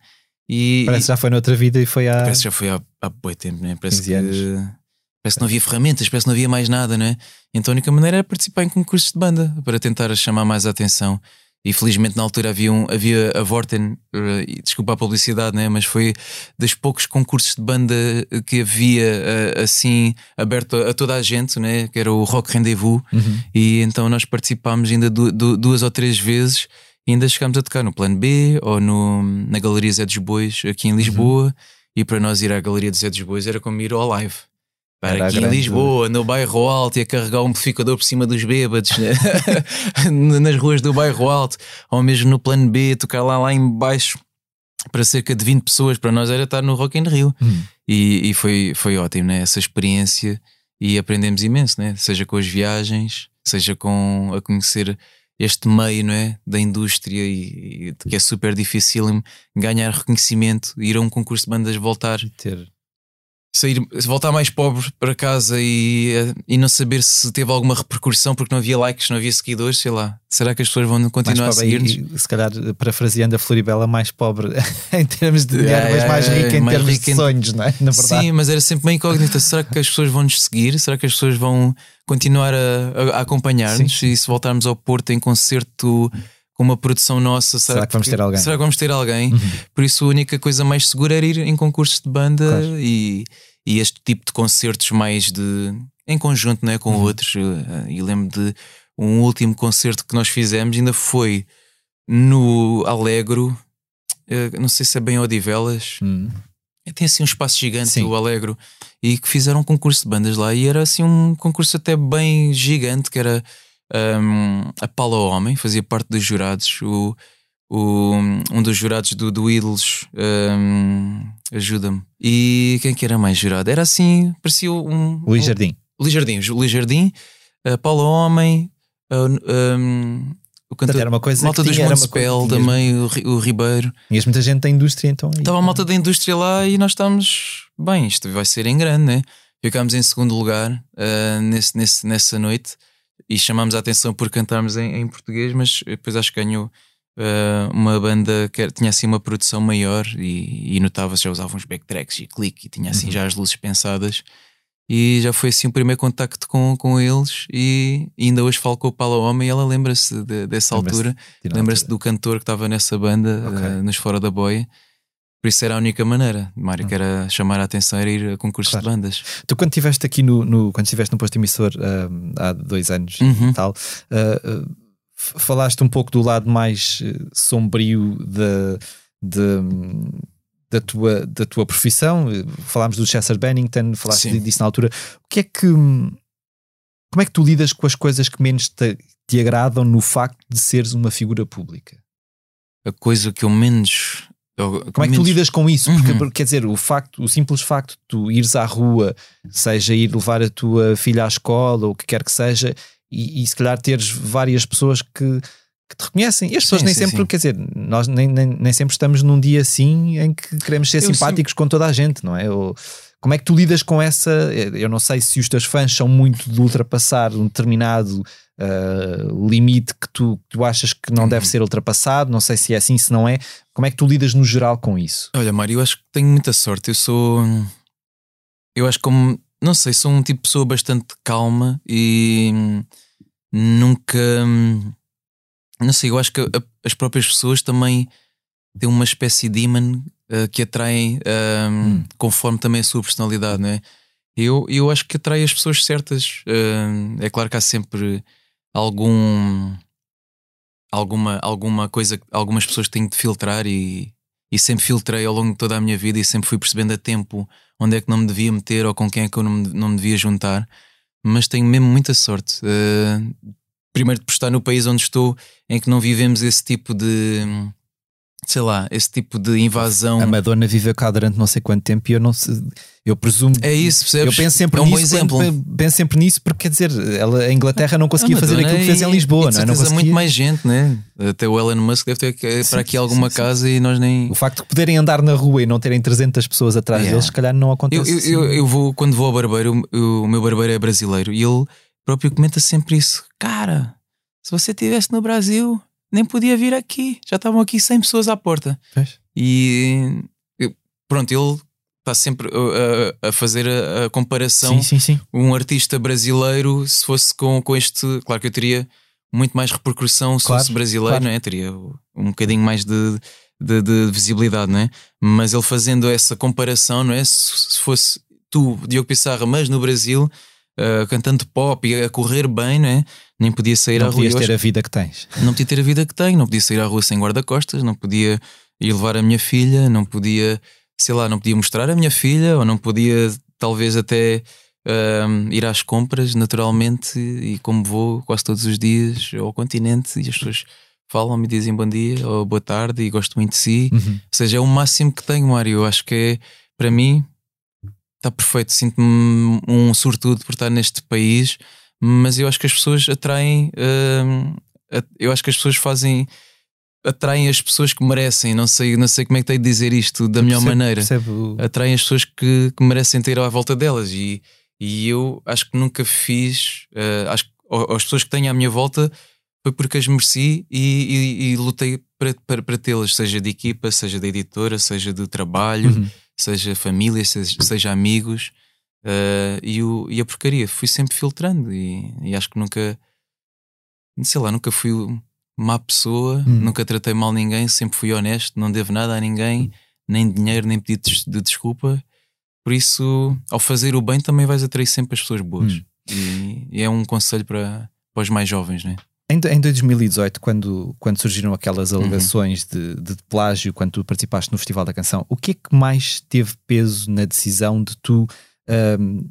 E, Parece que já foi noutra vida e foi há. Parece que já foi há, há boi tempo, né? Parece 15 que, anos. parece que não havia ferramentas, parece que não havia mais nada, né? Então a única maneira era participar em concursos de banda para tentar chamar mais a atenção. E felizmente na altura havia, um, havia a Vorten, eh, desculpa a publicidade, né? mas foi dos poucos concursos de banda que havia eh, assim aberto a, toda a gente, né? que era o Rock Rendezvous. Uhum. E então nós participámos ainda du- du- duas ou três vezes e ainda chegámos a tocar no Plano B ou no, na Galeria Zé dos Bois aqui em Lisboa. E para nós ir à Galeria do Zé dos Bois era como ir ao live. Para Era aqui em grande- Lisboa, no bairro Alto, e a carregar um amplificador por cima dos bêbados né? [LAUGHS] nas ruas do bairro Alto, ou mesmo no Plano B, tocar lá, lá em baixo para cerca de 20 pessoas. Para nós era estar no Rock in Rio. Hum. E, e foi, foi ótimo, né? essa experiência. e aprendemos imenso, né? Seja com as viagens, seja com a conhecer este meio, não é? Da indústria e, e que é super difícil ganhar reconhecimento, ir a um concurso de bandas, voltar Ter sair, voltar mais pobre para casa e, e não saber se teve alguma repercussão porque não havia likes, não havia seguidores, sei lá. Será que as pessoas vão continuar a seguir-nos? e, se calhar, parafraseando a Floribela, mais pobre [LAUGHS] em termos de dinheiro, Yeah, mas mais rica em mais termos rica de em- sonhos, não é? [LAUGHS] Na verdade. Sim, mas era sempre uma incógnita. Será que as pessoas vão nos seguir? Será que as pessoas vão continuar a, a- a acompanhar-nos? E se voltarmos ao Porto em concerto uma produção nossa, será, Será que vamos ter alguém? Uhum. Será que vamos ter alguém? Por isso a única coisa mais segura era ir em concursos de banda Claro. e, e este tipo de concertos mais de em conjunto né, Uhum. com outros. Eh, E lembro de um último concerto que nós fizemos, ainda foi no Alegro. eh, Não sei se é bem Odivelas, Hum. tem assim um espaço gigante, Sim. o Alegro, e que fizeram um concurso de bandas lá. E era assim um concurso até bem gigante, que era hum, a Paula Homem, fazia parte dos jurados. O, o- um dos jurados do, do Ídolos hum, ajuda-me. E quem que era mais jurado? Era assim, parecia um. Luís um- Jardim. Luís Jardim, o Luís Jardim, a Paula Homem, hum, o Portanto, cantor. era uma coisa Malta dos Montespel também, o, o Ribeiro. Tinhas muita gente da indústria, então. Estava a malta da indústria lá e nós estamos bem, isto vai ser em grande, né? Ficámos em segundo lugar ah, nesse, nesse- nessa noite e chamámos a atenção por cantarmos em, em português, mas depois acho que ganhou ah, uma banda que era- tinha assim uma produção maior e, e notava-se já usavam uns backtracks e clique e tinha assim já as luzes pensadas. E já foi assim o primeiro contacto com, com eles. E, e ainda hoje falo com o Paula Homem e ela lembra-se de- dessa Lembra-se altura. Lembra-se do cantor que estava nessa banda, Ok. eh, nos Fora da Boia. Por isso era a única maneira, Mário, que era chamar a atenção, era ir a concursos Claro. de bandas. Tu, quando estiveste aqui no, no- quando estiveste no posto emissor ah, há dois anos Uhum. e tal, ah, f- falaste um pouco do lado mais eh, sombrio da, da, tua, da tua profissão. Falámos do Chester Bennington, falaste Sim. disso na altura. O que é que. Como é que tu lidas com as coisas que menos te, te agradam no facto de seres uma figura pública? A coisa que eu menos. Como é que tu lidas com isso? Porque, Uhum. quer dizer, o facto, o simples facto de tu ires à rua, seja ir levar a tua filha à escola ou o que quer que seja, e, e se calhar teres várias pessoas que, que te reconhecem. E as pessoas Sim, nem sim, sempre, sim. quer dizer, nós nem, nem, nem sempre estamos num dia assim em que queremos ser Eu simpáticos com toda a gente, não é? Ou, como é que tu lidas com essa? Eu não sei se os teus fãs são muito de ultrapassar um determinado ah, limite que tu, que tu achas que não Uhum. deve ser ultrapassado. Não sei se é assim, se não é. Como é que tu lidas no geral com isso? Olha, Mário, eu acho que tenho muita sorte. Eu sou. Eu acho como. Não sei, sou um tipo de pessoa bastante calma e nunca. Não sei, eu acho que as próprias pessoas também têm uma espécie de imã uh, que atraem hum, conforme também a sua personalidade, não é? Eu, eu acho que atrai as pessoas certas. Hum, é claro que há sempre algum. Alguma, alguma coisa, algumas pessoas têm de filtrar e, e sempre filtrei ao longo de toda a minha vida e sempre fui percebendo a tempo onde é que não me devia meter ou com quem é que eu não me, não me devia juntar. Mas tenho mesmo muita sorte. Eh, primeiro por estar no país onde estou, em que não vivemos esse tipo de. Sei lá, esse tipo de invasão. A Madonna viveu cá durante não sei quanto tempo e eu não sei, eu presumo. É isso, percebes? Eu penso sempre é um bom nisso. exemplo. quando- Penso sempre nisso porque quer dizer, ela, a Inglaterra não conseguia Ah, fazer aquilo que fez em Lisboa, não é? Não conseguia. muito mais gente, né? Até o Elon Musk deve ter que- Sim, para aqui alguma sim, sim. casa e nós nem. O facto de poderem andar na rua e não terem 300 pessoas atrás Yeah. deles, se calhar não Eu, acontece. eu, assim. eu, eu vou, quando vou ao barbeiro, o, o meu barbeiro é brasileiro e ele próprio comenta sempre isso. Cara, se você estivesse no Brasil, nem podia vir aqui. Já estavam aqui 100 pessoas à porta. Pois. E pronto, ele está sempre uh, a, a fazer a, a comparação. Sim, sim, sim. Um artista brasileiro, se fosse com, com este. Claro que eu teria muito mais repercussão se Claro, fosse brasileiro, claro. não é? Teria um bocadinho mais de, de, de visibilidade, não é? Mas ele fazendo essa comparação, não é? Se, se fosse tu, Diogo Pissarra, mas no Brasil, uh, cantando pop e a correr bem, não é? Nem podia sair à Não rua. podias Eu ter a vida que tens. [LAUGHS] não podia ter a vida que tenho, não podia sair à rua sem guarda-costas, não podia ir levar a minha filha, não podia, sei lá, não podia mostrar a minha filha, ou não podia talvez até ahm, ir às compras naturalmente e como vou quase todos os dias ao continente e as pessoas falam-me e dizem bom dia ou boa tarde e gosto muito de si. Uhum. Ou seja, é o máximo que tenho, Mário. Eu acho que é, para mim, está perfeito. Sinto-me um sortudo por estar neste país, mas eu acho que as pessoas atraem. hum, eu acho que as pessoas fazem. atraem as pessoas que merecem. Não sei, não sei como é que tenho de dizer isto da melhor Percebo- maneira. percebo- Atraem as pessoas que, que merecem ter à volta delas. E, e eu acho que nunca fiz. eh, acho que as pessoas que tenho à minha volta foi porque as mereci e, e- e lutei para, para, para tê-las, seja de equipa, seja de editora, seja de trabalho, Uhum. Seja família, seja, seja amigos. eh, e, o, e a porcaria, fui sempre filtrando e, e acho que nunca, sei lá, nunca fui má pessoa, Hum. nunca tratei mal ninguém, sempre fui honesto, não devo nada a ninguém, nem dinheiro, nem pedidos de desculpa. Por isso, ao fazer o bem, também vais atrair sempre as pessoas boas. Hum. E, e é um conselho para, para os mais jovens, né? Em, em 2018, quando, quando surgiram aquelas Uhum. alegações de, de plágio, quando tu participaste no Festival da Canção, o que é que mais teve peso na decisão de tu ahm,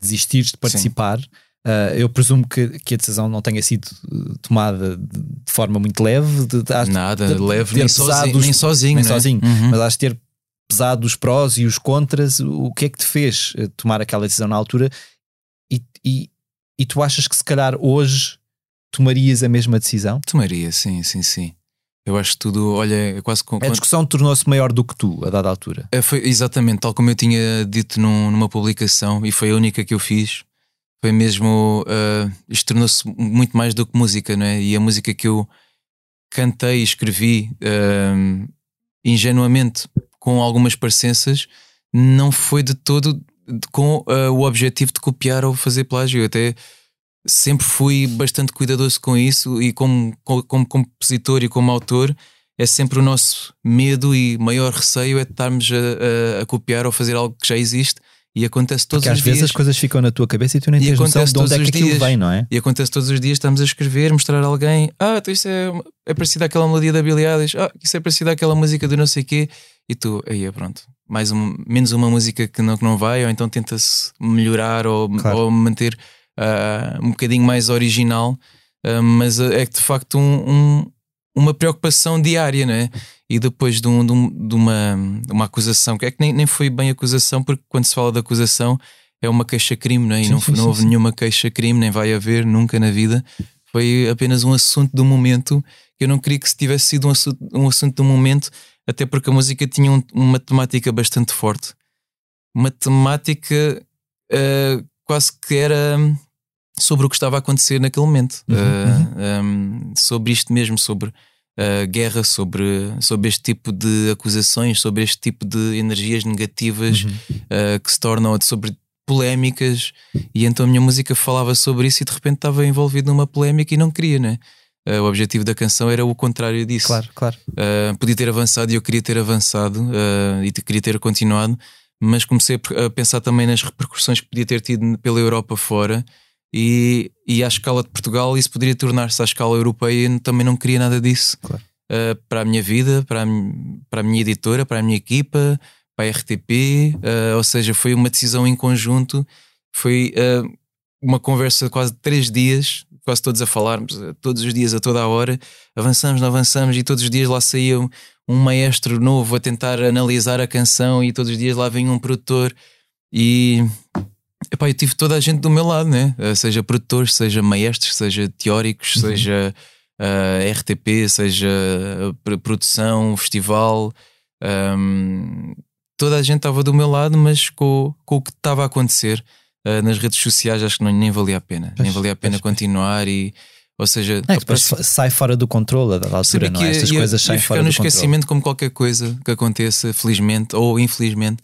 desistires de participar? Ah, eu presumo que, que a decisão não tenha sido eh, tomada de, de forma muito leve, de, de, Nada, leve, nem sozinho, os- nem sozinho. nem né? sozinho, Uhum. mas has de ter pesado os prós e os contras. O que é que te fez eh, tomar aquela decisão na altura? E, e, e tu achas que se calhar hoje tomarias a mesma decisão? Tomaria, sim, sim, sim. Eu acho que tudo, olha, é quase com. A discussão tornou-se maior do que tu, a dada altura. É, Foi exatamente tal como eu tinha dito num- numa publicação e foi a única que eu fiz. Foi mesmo. ah, isto tornou-se muito mais do que música, não é? E a música que eu cantei e escrevi ah, ingenuamente com algumas parecenças não foi de todo com ah, o objetivo de copiar ou fazer plágio. Até sempre fui bastante cuidadoso com isso e como, como, como compositor e como autor é sempre o nosso medo e maior receio é estarmos a, a- a copiar ou fazer algo que já existe e acontece todos Porque às os vezes dias. as coisas ficam na tua cabeça e tu nem E tens noção de onde é que aquilo dias. vem, não é? E acontece todos os dias, estamos a escrever, mostrar a alguém, ah, então isso é, é parecido àquela melodia da Billie Eilish, ah, isso é parecido àquela música do não sei quê, e tu, aí é pronto, mais um, menos uma música que não, que não vai, ou então tenta-se melhorar ou, Claro. ou manter ah, um bocadinho mais original, ah, mas é que de facto um, um- uma preocupação diária, não é? E depois de, um- de de uma, uma acusação, que é que nem, nem foi bem acusação, porque quando se fala de acusação é uma queixa-crime, não é? E Sim, não, sim, não houve sim. nenhuma queixa-crime, nem vai haver nunca na vida. Foi apenas um assunto do momento que eu não queria que se tivesse sido um assunto, um assunto do momento, até porque a música tinha um- uma temática bastante forte. Uma temática ah, quase que era sobre o que estava a acontecer naquele momento. Uhum, Ah, um, sobre isto mesmo, sobre a guerra, sobre, sobre este tipo de acusações, sobre este tipo de energias negativas Uhum. uh, que se tornam sobre polémicas. E então a minha música falava sobre isso e de repente estava envolvido numa polémica e não queria, né? Uh, o objetivo da canção era o contrário disso. Claro, claro. Uh, podia ter avançado e eu queria ter avançado uh, e queria ter continuado, mas comecei a pensar também nas repercussões que podia ter tido pela Europa fora e, e à escala de Portugal isso poderia tornar-se à escala europeia e também não queria nada disso Claro. Uh, para a minha vida, para a, para a minha editora, para a minha equipa, para a RTP, uh, ou seja, foi uma decisão em conjunto, foi uh, uma conversa de quase três dias, quase todos a falarmos, todos os dias, a toda a hora, avançamos, não avançamos, e todos os dias lá saía um, maestro novo a tentar analisar a canção, e todos os dias lá vem um produtor, e epá, eu tive toda a gente do meu lado, né? Uh, seja produtores, seja maestros, seja teóricos, seja uh, RTP, seja pr- produção, festival. um, toda a gente estava do meu lado, mas com, com o que estava a acontecer uh, nas redes sociais, acho que não, nem valia a pena. Pois, nem valia a pena pois, pois. continuar e. Ou seja, É, depois parece- sai fora do controle a dada altura, não é? Estas ia- coisas saem fora no do controle. esquecimento como qualquer coisa que aconteça, felizmente ou infelizmente,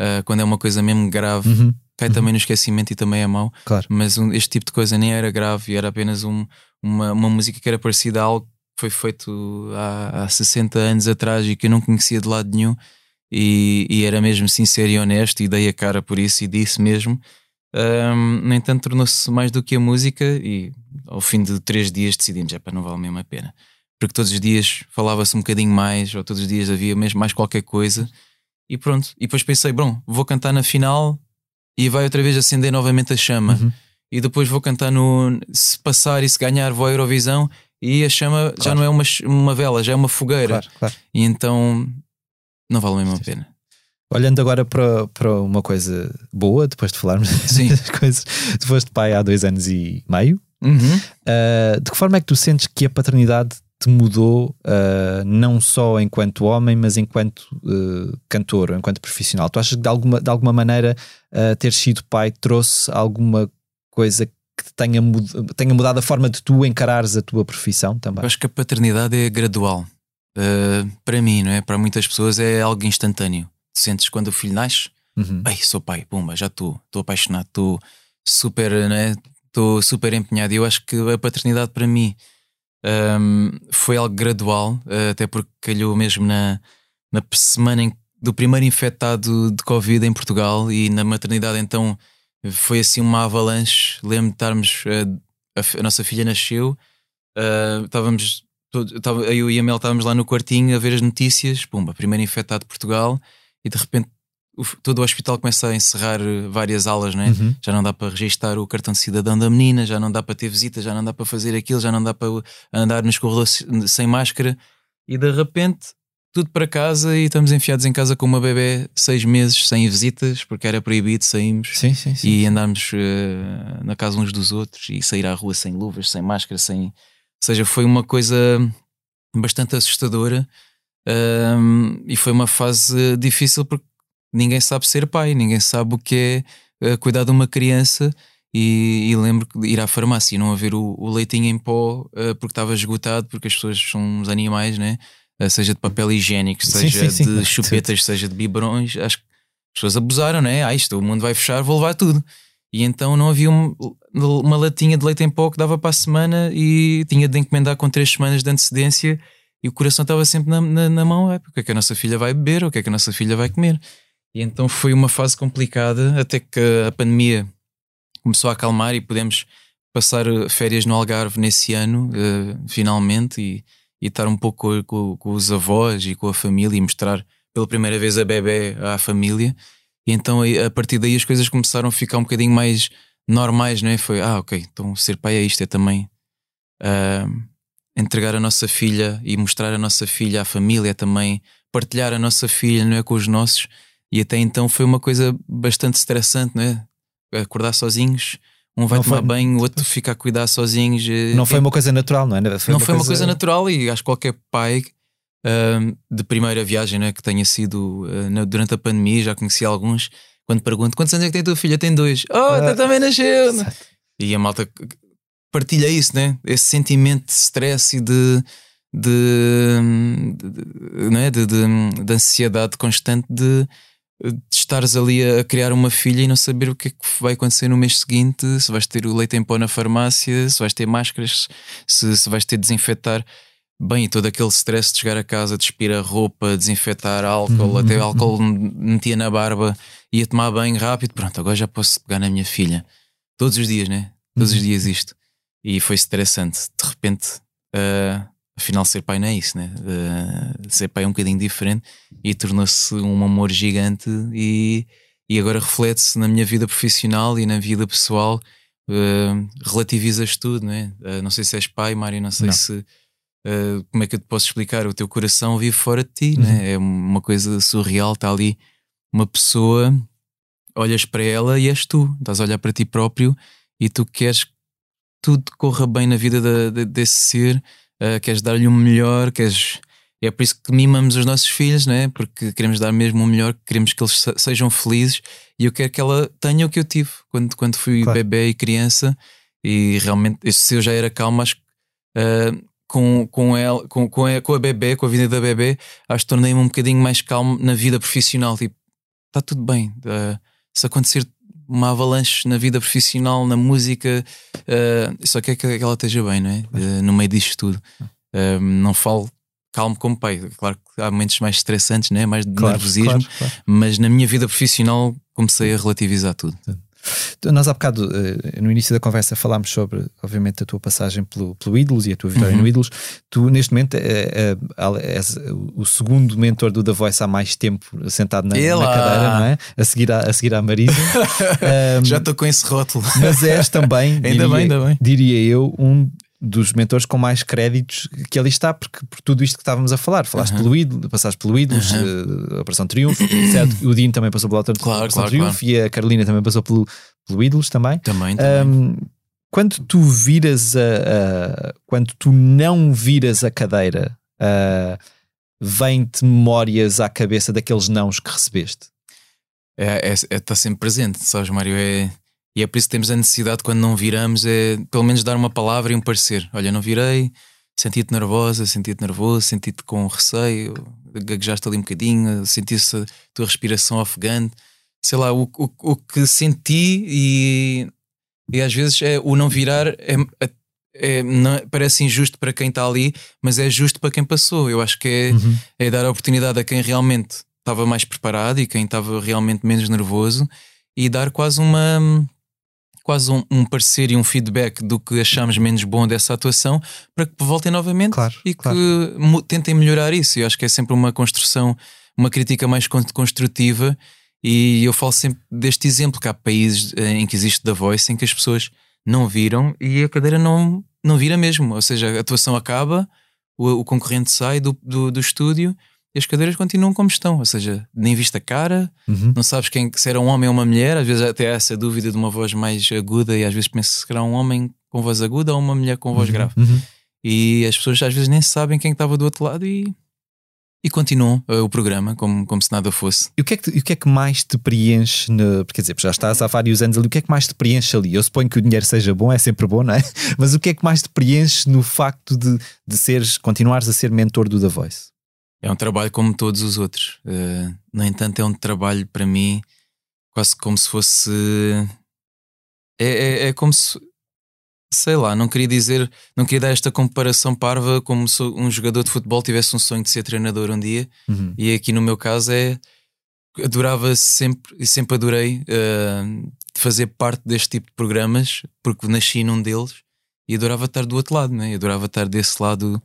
uh, quando é uma coisa mesmo grave, Uhum, cai também no esquecimento e também é mau. claro. Mas um- este tipo de coisa nem era grave, era apenas um- uma, uma música que era parecida a algo que foi feito há, há 60 anos atrás e que eu não conhecia de lado nenhum. E, e era mesmo sincero e honesto, e dei a cara por isso e disse mesmo. Um, no entanto, tornou-se mais do que a música, e ao fim de três dias decidimos: é para não vale mesmo a pena. Porque todos os dias falava-se um bocadinho mais, ou todos os dias havia mesmo mais qualquer coisa, e pronto. E depois pensei: bom, vou cantar na final e vai outra vez acender novamente a chama. Uhum. E depois vou cantar no. Se passar e se ganhar, vou à Eurovisão e a chama já Claro. não é uma, uma vela, já é uma fogueira. Claro, claro. E então não vale mesmo a pena. Olhando agora para, para uma coisa boa, depois de falarmos [LAUGHS] Sim. das coisas, tu foste pai há dois anos e meio. Uhum. Uh, de que forma é que tu sentes que a paternidade te mudou, uh, não só enquanto homem, mas enquanto uh, cantor, enquanto profissional? Tu achas que de alguma, de alguma maneira ter sido pai trouxe alguma coisa que tenha, mud tenha mudado a forma de tu encarares a tua profissão também? Eu acho que a paternidade é gradual. para mim, não é? Para muitas pessoas é algo instantâneo sentes quando o filho nasce, uhum. sou pai, pumba, já estou, estou apaixonado, estou super, né? Estou super empenhado. E eu acho que a paternidade para mim um, foi algo gradual, uh, até porque calhou mesmo na, na semana em, do primeiro infectado de Covid em Portugal e na maternidade, então foi assim uma avalanche. Lembro de estarmos, uh, a, a, nossa filha nasceu, uh, estávamos. Todo, eu e a Mel estávamos lá no quartinho a ver as notícias, pumba, primeiro infectado de Portugal, e de repente o, todo o hospital começa a encerrar eh, várias aulas, né? Uhum. já não dá para registar o cartão de cidadão da menina, já não dá para ter visita, já não dá para fazer aquilo, já não dá para andar nos corredores sem máscara e de repente tudo para casa e estamos enfiados em casa com uma bebê seis meses sem visitas porque era proibido saímos sim, sim, sim, e andarmos uh, na casa uns dos outros e sair à rua sem luvas, sem máscara, sem ou seja, foi uma coisa bastante assustadora um, e foi uma fase difícil porque ninguém sabe ser pai, ninguém sabe o que é uh, cuidar de uma criança. E, e, lembro de ir à farmácia e não haver o, o leitinho em pó uh, porque estava esgotado, porque as pessoas são uns animais, né? Uh, seja de papel higiênico, seja sim, sim, de sim. chupetas, seja de biberões. Acho que as pessoas abusaram, né? Ah, isto, o mundo vai fechar, vou levar tudo. E então não havia um, uma latinha de leite em pó que dava para a semana e tinha de encomendar com três semanas de antecedência e o coração estava sempre na, na, na mão: o que é que a nossa filha vai beber, o que é que a nossa filha vai comer. E então foi uma fase complicada até que a pandemia começou a acalmar e pudemos passar eh, férias no Algarve nesse ano, uh, finalmente, e, e, estar um pouco com, com, os avós e com a família e mostrar pela primeira vez a bebê à família. E então a partir daí as coisas começaram a ficar um bocadinho mais normais, não é? Foi, ah, ok, então ser pai é isto, é também. Uh, entregar a nossa filha e mostrar a nossa filha à família também, partilhar a nossa filha não é, com os nossos. E até então foi uma coisa bastante estressante, não é? Acordar sozinhos, um vai não tomar foi... banho, o outro fica a cuidar sozinhos. Eh, não foi uma coisa natural, não é? Foi não uma foi uma coisa natural e acho que qualquer pai uh, de primeira viagem né, que tenha sido uh, durante a pandemia, já conheci alguns, quando pergunto quantos anos é que tem a tua filha? Tem dois. Oh, ah, também nasceu. E a malta partilha isso, né? Esse sentimento de stress e de, de, de, né? de, de, de ansiedade constante de, de estares ali a criar uma filha e não saber o que é que vai acontecer no mês seguinte, se vais ter o leite em pó na farmácia, se vais ter máscaras, se, se vais ter de desinfetar. Bem, e todo aquele stress de chegar a casa, despir a roupa, desinfetar álcool, uhum. até álcool metia na barba, ia tomar banho rápido, pronto, agora já posso pegar na minha filha. Todos os dias, né? Todos uhum. os dias isto. E foi estressante. De repente, uh, afinal, ser pai não é isso, né? Uh, ser pai é um bocadinho diferente e tornou-se um amor gigante. E, e agora reflete-se na minha vida profissional e na vida pessoal. Uh, relativizas tudo, não é? Uh, não sei se és pai, Mário, não sei não. se. Uh, como é que eu te posso explicar? O teu coração vive fora de ti, né? uhum. né? é uma coisa surreal. Está ali uma pessoa, olhas para ela e és tu, estás a olhar para ti próprio e tu queres tudo corra bem na vida de, de, desse ser, uh, queres dar-lhe o um melhor, queres. É por isso que mimamos os nossos filhos, né? porque queremos dar mesmo o melhor, queremos que eles sejam felizes e eu quero que ela tenha o que eu tive quando, quando fui claro. bebê e criança. E realmente, se eu já era calmo, acho que uh, com, com, ela, com, com, a, com a bebê, com a vida da bebê, acho que tornei-me um bocadinho mais calmo na vida profissional. Tipo, está tudo bem. Uh, se acontecer uma avalanche na vida profissional, na música, uh, só quer que ela esteja bem, não é? Uh, no meio disto tudo. Uh, não falo calmo como pai. Claro que há momentos mais estressantes, né? mais de claro, nervosismo, claro, claro. mas na minha vida profissional comecei a relativizar tudo. Nós há bocado, eh, no início da conversa, falámos sobre, obviamente, a tua passagem pelo, pelo Ídolos e a tua vitória uhum. no Ídolos. Tu, neste momento, é, é, és o segundo mentor do The Voice há mais tempo sentado na, na cadeira, não é? A seguir à, a seguir à Marisa. [LAUGHS] um, Já estou com esse rótulo. Mas és também, [LAUGHS] ainda diria, bem, ainda bem. diria eu, um dos mentores com mais créditos que ali está, porque por tudo isto que estávamos a falar, falaste Uhum. pelo ídolo, passaste pelo ídolos, eh, a Operação Triunfo, certo? [COUGHS] O Dino também passou pela Operação Claro, claro, Triunfo e a Carolina também passou pelo, pelo ídolos também. Também, também. Ahm, quando tu viras a, a- quando tu não viras a cadeira, vem-te memórias à cabeça daqueles nãos que recebeste. É, é, é- tá sempre presente, sabes, Mário? É, e é por isso que temos a necessidade, quando não viramos, é pelo menos dar uma palavra e um parecer. Olha, não virei, senti-te nervosa, senti-te nervoso, senti-te com receio, gaguejaste ali um bocadinho, senti-se a tua respiração ofegante. Sei lá, o, o, o que senti e, e às vezes é o não virar é, é- não- parece injusto para quem está ali, mas é justo para quem passou. Eu acho que é, é dar a oportunidade a quem realmente estava mais preparado e quem estava realmente menos nervoso e dar quase uma quase um, um parecer e um feedback do que achamos menos bom dessa atuação para que voltem novamente Claro, e que claro. tentem melhorar isso. Eu acho que é sempre uma construção, uma crítica mais con- construtiva e eu falo sempre deste exemplo que há países eh, em que existe da Voice em que as pessoas não viram e a cadeira não, não vira mesmo. Ou seja, a atuação acaba, o, o concorrente sai do, do, do estúdio e as cadeiras continuam como estão. Ou seja, nem viste a cara, Uhum. não sabes quem, se era um homem ou uma mulher. Às vezes até há essa dúvida de uma voz mais aguda e às vezes penso se será um homem com voz aguda ou uma mulher com voz grave. Uhum. E as pessoas às vezes nem sabem quem estava do outro lado e, e continuam eh, o programa como, como se nada fosse. E o que, é que, o que é que mais te preenche? No, porque, quer dizer, já estás há vários anos ali, o que é que mais te preenche ali? Eu suponho que o dinheiro seja bom, é sempre bom, não é? [LAUGHS] Mas o que é que mais te preenche no facto de, de seres, continuares a ser mentor do The Voice? É um trabalho como todos os outros. Eh, no entanto, é um trabalho para mim quase como se fosse. É, é, é como se. Sei lá, não queria dizer, não queria dar esta comparação parva como se um jogador de futebol tivesse um sonho de ser treinador um dia. Uhum. E aqui no meu caso é. Adorava sempre e sempre adorei eh, fazer parte deste tipo de programas porque nasci num deles e adorava estar do outro lado, né? adorava estar desse lado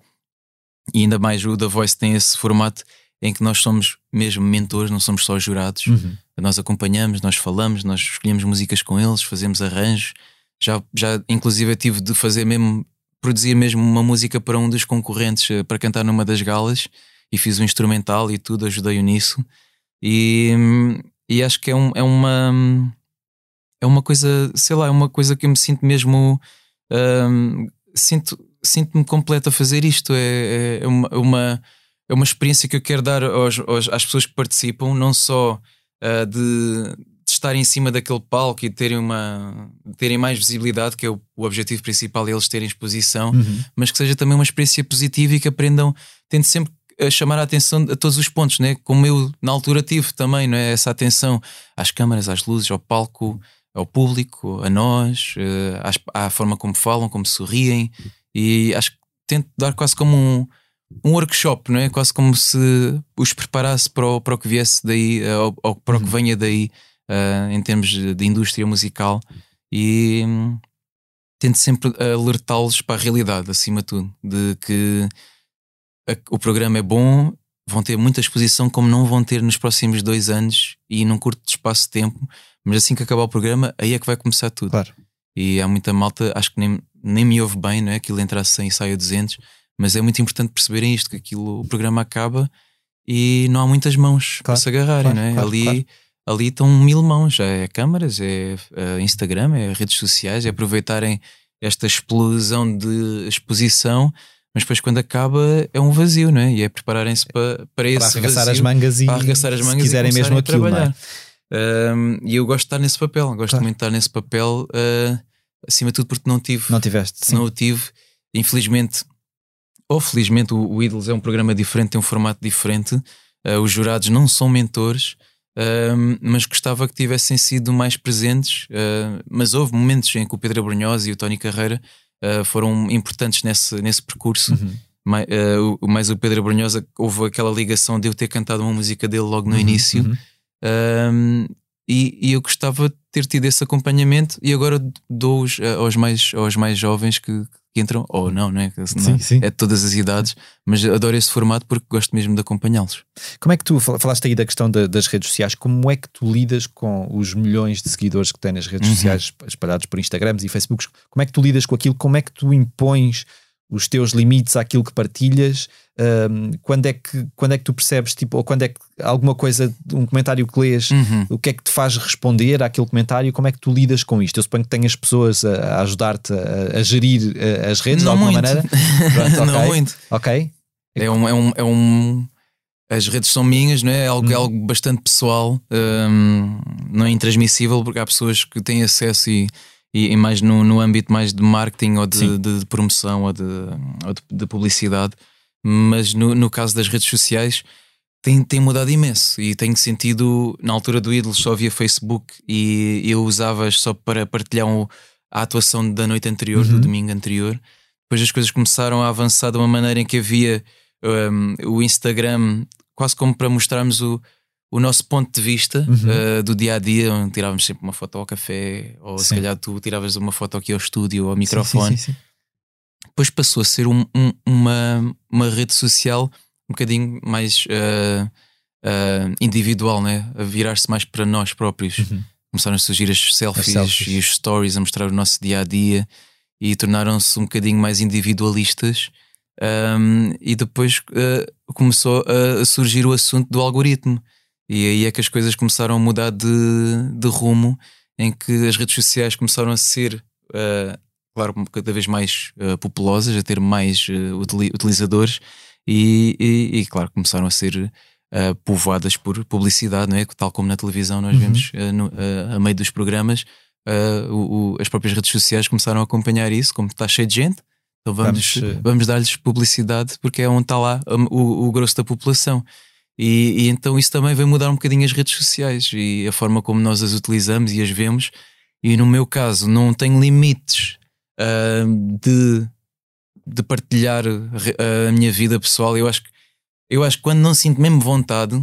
e ainda mais o The Voice tem esse formato em que nós somos mesmo mentores, não somos só jurados. Uhum. Nós acompanhamos, nós falamos, nós escolhemos músicas com eles, fazemos arranjos. Já, já inclusive eu tive de fazer mesmo, produzir mesmo uma música para um dos concorrentes eh, para cantar numa das galas e fiz um instrumental e tudo, ajudei-o nisso. E, e acho que é, um, é uma é uma coisa, sei lá, é uma coisa que eu me sinto mesmo hum, sinto, sinto-me completo a fazer isto. É, é uma, uma, é uma experiência que eu quero dar aos, aos- às pessoas que participam, não só ah, de, de estarem em cima daquele palco e terem, uma, terem mais visibilidade, que é o, o objetivo principal, é eles terem exposição, Uhum. mas que seja também uma experiência positiva e que aprendam, tente sempre a chamar a atenção a todos os pontos, né? como eu na altura tive também, não é? essa atenção às câmaras, às luzes, ao palco, ao público, a nós, eh, à forma como falam, como sorriem, e acho que tento dar quase como um, um workshop, não é? Quase como se os preparasse para o, para o que viesse daí, eh, ou, ou para o que venha daí, eh, em termos de, indústria musical, e hum, tento sempre alertá-los para a realidade, acima de tudo, de que a- o programa é bom, vão ter muita exposição, como não vão ter nos próximos dois anos e num curto espaço de tempo, mas assim que acabar o programa, aí é que vai começar tudo. Claro. E há muita malta, acho que nem, nem me ouve bem, não é? Aquilo entra a 100 e sai a 200, mas é muito importante perceberem isto: que aquilo, o programa acaba e não há muitas mãos para Claro, se agarrarem, claro, não é? claro, ali, ali estão mil mãos: é câmaras, é, é Instagram, é redes sociais, é aproveitarem esta explosão de exposição. Mas depois, quando acaba, é um vazio, não é? E é prepararem-se para, para Para esse arregaçar vazio as mangas e para arregaçar as se mangas quiserem e mesmo aquilo, não é? Um, e eu gosto de estar nesse papel, gosto Claro. muito de estar nesse papel, uh, acima de tudo porque não tive, Não tiveste, sim. não o tive, infelizmente, ou felizmente, o, o Idols é um programa diferente, tem um formato diferente, uh, os jurados não são mentores, um, mas gostava que tivessem sido mais presentes. uh, mas houve momentos em que o Pedro Abrunhosa e o Tony Carreira uh, foram importantes nesse, nesse percurso. Uhum. Mais, uh, o- mais o Pedro Abrunhosa, houve aquela ligação de eu ter cantado uma música dele logo no Uhum, início. uhum. Um, e, e eu gostava de ter tido esse acompanhamento e agora dou-os uh, aos mais, aos mais jovens que, que entram, ou não, não é? Sim, sim. é de todas as idades, mas adoro esse formato porque gosto mesmo de acompanhá-los. Como é que tu fal- falaste aí da questão da- das redes sociais? Como é que tu lidas com os milhões de seguidores que tens nas redes Uhum. sociais espalhados por Instagrams e Facebooks? Como é que tu lidas com aquilo? Como é que tu impões os teus limites àquilo que partilhas? Ahm, quando, é que, quando é que tu percebes, tipo, ou quando é que alguma coisa, um comentário que lês, Uhum. o que é que te faz responder àquele comentário? Como é que tu lidas com isto? Eu suponho que tenhas pessoas a, a ajudar-te a, a gerir as redes Não de alguma muito. maneira? [LAUGHS] Pronto, não ok. muito. Ok. É um, é um, é um- As redes são minhas, não é? É algo, é algo bastante pessoal, hum, não é intransmissível, porque há pessoas que têm acesso e, e, e mais no, no âmbito mais de marketing ou de, de- de promoção ou de, ou de, de publicidade, mas no, no caso das redes sociais tem, tem mudado imenso e tenho sentido, na altura do Ídolos só via Facebook e eu usava-as só para partilhar um- a atuação da noite anterior, Uhum. do domingo anterior. Depois as coisas começaram a avançar de uma maneira em que havia um, o Instagram quase como para mostrarmos o, o nosso ponto de vista Uhum. uh, do dia a dia, onde tirávamos sempre uma foto ao café, ou se Sim. calhar tu tiravas uma foto aqui ao estúdio ou ao microfone. sim, sim. Depois passou a ser um- um- uma, uma rede social um bocadinho mais uh, uh, individual, né? a virar-se mais para nós próprios. Uhum. Começaram a surgir as selfies, selfies. e os stories a mostrar o nosso dia a dia e tornaram-se um bocadinho mais individualistas. Um, e depois começou a surgir o assunto do algoritmo, e aí é que as coisas começaram a mudar de, de rumo, em que as redes sociais começaram a ser, uh, claro, cada vez mais uh, populosas, a ter mais uh, utili- utilizadores, e, e- e, claro, começaram a ser povoadas por publicidade, não é? Tal como na televisão nós Uhum. vemos no- a meio dos programas, o- o- as próprias redes sociais começaram a acompanhar isso, como está cheio de gente. Então vamos, Vamos, vamos dar-lhes publicidade porque é onde está lá o, o grosso da população. E, e então isso também vai mudar um bocadinho as redes sociais e a forma como nós as utilizamos e as vemos. E no meu caso, não tenho limites ah, de, de partilhar re- a minha vida pessoal. Eu acho que eu acho que quando não sinto mesmo vontade,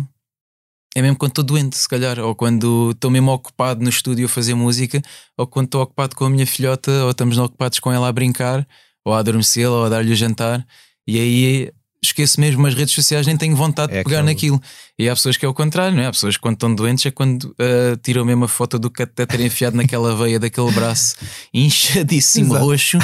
é mesmo quando estou doente, se calhar, ou quando estou mesmo ocupado no estúdio a fazer música, ou quando estou ocupado com a minha filhota, ou estamos ocupados com ela a brincar, ou a adormecê-la, ou a dar-lhe o jantar, e aí esqueço mesmo as redes sociais, nem tenho vontade É de pegar naquilo. E há pessoas que é o contrário, não é? Há pessoas que quando estão doentes é quando ah, tiram mesmo a foto do catéter enfiado naquela veia daquele braço [LAUGHS] inchadíssimo roxo.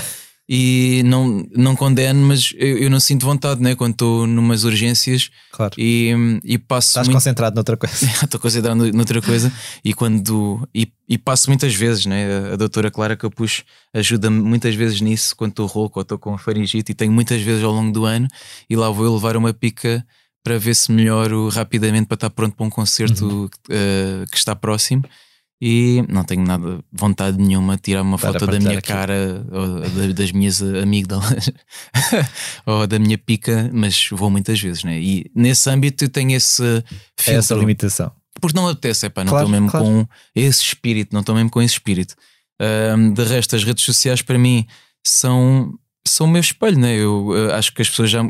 E não, não condeno, mas eu, eu não sinto vontade, né? Quando estou numas urgências Claro. e, e passo Estás muito concentrado noutra coisa. [LAUGHS] estou considerando noutra coisa e quando e, e passo muitas vezes, né? A, doutora Clara Capucho ajuda-me muitas vezes nisso quando estou rouco ou estou com faringite e tenho muitas vezes ao longo do ano e lá vou eu levar uma pica para ver se melhoro rapidamente para estar pronto para um concerto eh, que está próximo. E não tenho nada, vontade nenhuma de tirar uma Para foto da minha aquilo. cara ou da- das minhas amígdalas [LAUGHS] ou da minha pica, mas vou muitas vezes, né? E nesse âmbito eu tenho esse É filtro. essa limitação. Porque não apetece, epá, não Claro, estou mesmo claro. com esse espírito, não estou mesmo com esse espírito. Ahm, de resto, as redes sociais para mim são, são o meu espelho, né? Eu ah, acho que as pessoas já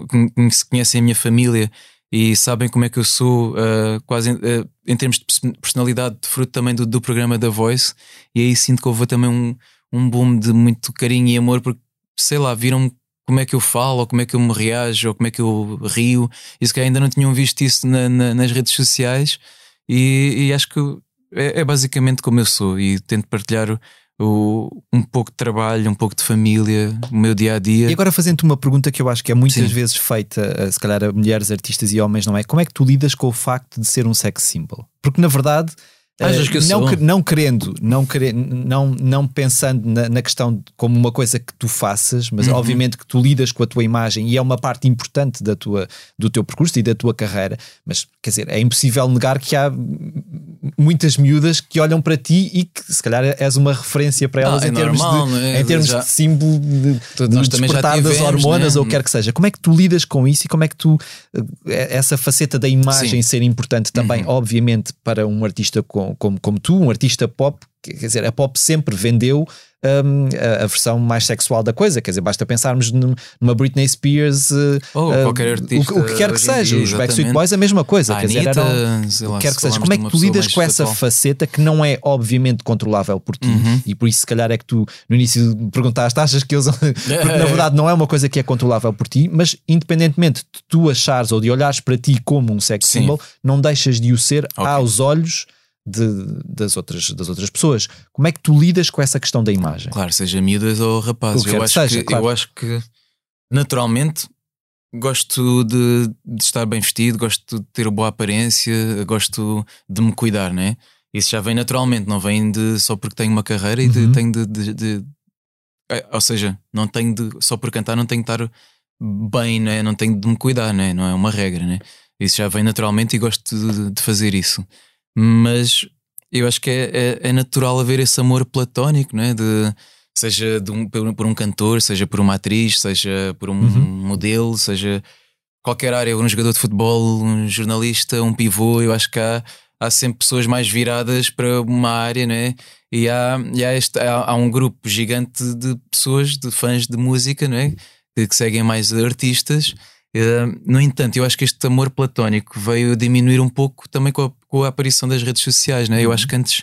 conhecem a minha família e sabem como é que eu sou, ah, quase ah, em termos de pers- personalidade, fruto também do, do programa da Voice, e aí sinto que houve também um, um boom de muito carinho e amor, porque sei lá, viram como é que eu falo, ou como é que eu me reajo, ou como é que eu rio, e se calhar ainda não tinham visto isso na- na- nas redes sociais. E, e acho que é, é basicamente como eu sou. E tento partilhar o- um pouco de trabalho, um pouco de família, o meu dia a dia. E agora fazendo-te uma pergunta que eu acho que é muitas Sim. vezes feita, eh, se calhar a mulheres, artistas e homens, não é? Como é que tu lidas com o facto de ser um sex symbol? Porque na verdade. Achas eh, que não, que- não querendo, não, querendo não, não pensando na, na questão como uma coisa que tu faças, mas Uhum. obviamente que tu lidas com a tua imagem e é uma parte importante da tua, do teu percurso e da tua carreira, mas quer dizer, é impossível negar que há muitas miúdas que olham para ti e que se calhar és uma referência para elas Ah, é em termos, normal, de, é? em termos Já- de símbolo de, de despertar das hormonas né? ou o que quer que seja. Como é que tu lidas com isso e como é que tu eh, essa faceta da imagem Sim. ser importante também, Uhum. obviamente, para um artista com- como, como tu, um artista pop, quer dizer, a pop sempre vendeu hum, a, a versão mais sexual da coisa. Quer dizer, basta pensarmos num- numa Britney Spears, uh, Ou uh, qualquer o- artista o, que quer que seja. dia, Os Backstreet. Boys, a mesma coisa. A quer dizer, Anitta, eram- sei o lá, que quer que seja. Como é que tu lidas com essa atual. faceta que não é obviamente controlável por ti? Uhum. E por isso, se calhar, é que tu no início perguntaste, achas que eles. [LAUGHS] Porque na verdade não é uma coisa que é controlável por ti, mas independentemente de tu achares ou de olhares para ti como um sex Sim. symbol, não deixas de o ser Ok. aos olhos de- das, outras, das outras pessoas. Como é que tu lidas com essa questão da imagem? Claro, seja miúdas ou rapazes. Eu acho, seja, que, claro. eu acho que naturalmente gosto de, de estar bem vestido, gosto de ter boa aparência, gosto de me cuidar, né? Isso já vem naturalmente, não vem de só porque tenho uma carreira e de, Uhum. tenho de, de- de- é, Ou seja, não tenho de. Só por cantar, não tenho de estar bem, né? não tenho de me cuidar, né? não é uma regra. Né? Isso já vem naturalmente e gosto de, de fazer isso. Mas eu acho que é, é- é natural haver esse amor platónico, né? de, seja de um- por, por um cantor, seja por uma atriz, seja por um Uhum. modelo, seja qualquer área, um jogador de futebol, um jornalista, um pivô. Eu acho que há, há sempre pessoas mais viradas para uma área, né? E há, e há, este, há, há um grupo gigante de pessoas, de fãs de música, né? Que, que seguem mais artistas. Eh, no entanto, eu acho que este amor platónico veio diminuir um pouco também com a, com a aparição das redes sociais, né? Eu acho que antes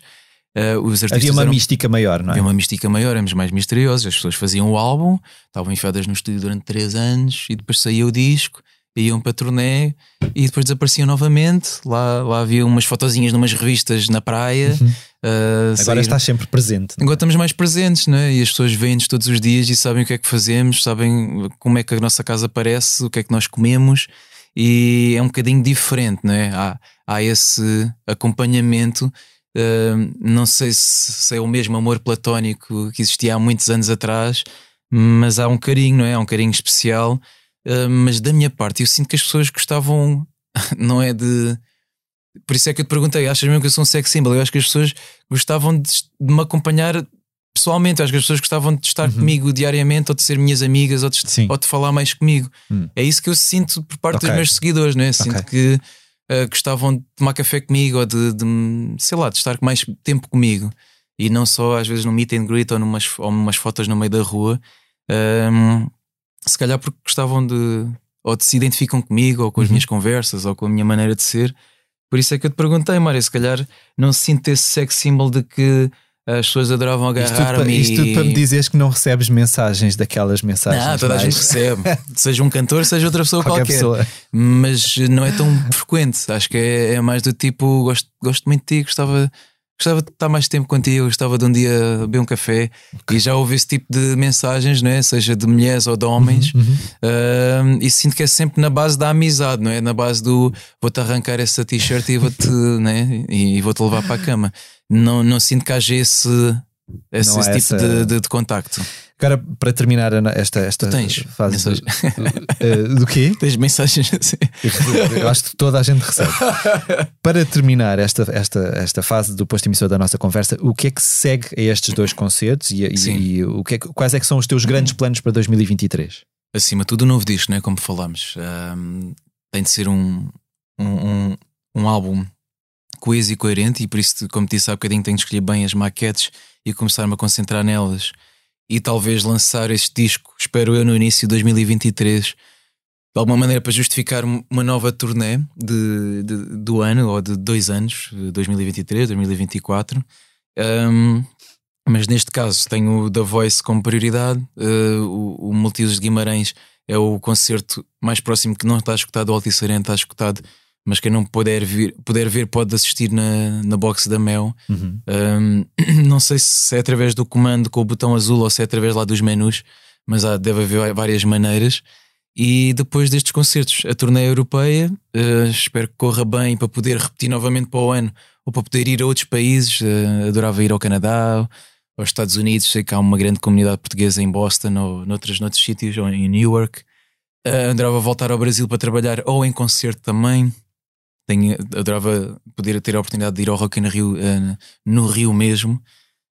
eh, os artistas Uhum. Havia uma eram- mística maior, não é? Havia uma mística maior, éramos mais misteriosos. As pessoas faziam o álbum, estavam enfiadas no estúdio durante três anos e depois saía o disco, iam para turnê e depois desapareciam novamente. Lá, lá havia umas fotozinhas numas revistas na praia. uh, Uhum. Agora saíram- estás sempre presente. não é? Agora estamos mais presentes, né? E as pessoas veem-nos todos os dias e sabem o que é que fazemos, sabem como é que a nossa casa parece, o que é que nós comemos, e é um bocadinho diferente, né? Há, há esse acompanhamento. uh, não sei se, se é o mesmo amor platónico que existia há muitos anos atrás, mas há um carinho, não é? Há um carinho especial. Uh, mas da minha parte, eu sinto que as pessoas gostavam, [LAUGHS] não é de. Por isso é que eu te perguntei, achas mesmo que eu sou um sex symbol? Eu acho que as pessoas gostavam de, de me acompanhar pessoalmente. Eu acho que as pessoas gostavam de estar comigo diariamente, ou de ser minhas amigas, ou de, Uhum. Ou de falar mais comigo. Hum. É isso que eu sinto por parte Ok. dos meus seguidores, né? Sinto Ok. que uh, gostavam de tomar café comigo, ou de, de, sei lá, de estar mais tempo comigo. E não só às vezes num meet and greet ou numas, ou numas fotos no meio da rua. Um, se calhar porque gostavam de ou de se identificam comigo ou com as Uhum. minhas conversas ou com a minha maneira de ser. Por isso é que eu te perguntei, Mário, se calhar não sinto esse sex symbol de que as pessoas adoravam agarrar-me. isto tudo e- para me dizeres que não recebes mensagens daquelas mensagens. Não, toda a mais- gente recebe. [LAUGHS] seja um cantor, seja outra pessoa qualquer qualquer. pessoa. Mas não é tão frequente. Acho que é, é mais do tipo: gosto, gosto muito de ti, gostava, gostava de estar mais tempo contigo, gostava de um dia beber um café. E já ouvi esse tipo de mensagens, não é? seja de mulheres ou de homens. Uhum, Um, e sinto que é sempre na base da amizade, não é? Na base do vou-te arrancar essa t-shirt e vou-te [LAUGHS] né? e vou-te levar para a cama. Não, não sinto que haja esse, esse, esse tipo essa- de, de- de contacto. Agora, para terminar esta, esta fase mensagem? do, uh, do quê? [LAUGHS] Tens mensagens assim. Eu acho que toda a gente recebe. Para terminar esta, esta, esta fase do posto emissor da nossa conversa, o que é que segue a estes dois concertos e, e- e o que é quais é que são os teus grandes planos para 2023? Acima de tudo, o novo disco, né? como falámos. Um, tem de ser um, um, um, um álbum coeso e coerente, e por isso, como disse há bocadinho, tenho de escolher bem as maquetes e começar-me a concentrar nelas. E talvez lançar este disco, espero eu, no início de 2023, de alguma maneira para justificar uma nova turnê de, de- do ano ou de dois anos, 2023, 2024. Um, mas neste caso tenho o The Voice como prioridade. Uh, o, o de Guimarães é o concerto mais próximo que não está escutado. O Altice Arena está escutado, mas quem não puder, vir, puder ver pode assistir na, na box da Mel. Um, [CLEARS THROAT] não sei se é através do comando com o botão azul ou se é através lá dos menus, mas há, deve haver várias maneiras. E depois destes concertos, a turnê europeia, uh, espero que corra bem para poder repetir novamente para o ano ou para poder ir a outros países. Uh, adorava ir ao Canadá, aos Estados Unidos. Sei que há uma grande comunidade portuguesa em Boston ou noutros, noutros sítios, ou em Newark. Uh, adorava voltar ao Brasil para trabalhar ou em concerto também. Tenho, adorava poder ter a oportunidade de ir ao Rock in Rio uh, no Rio mesmo.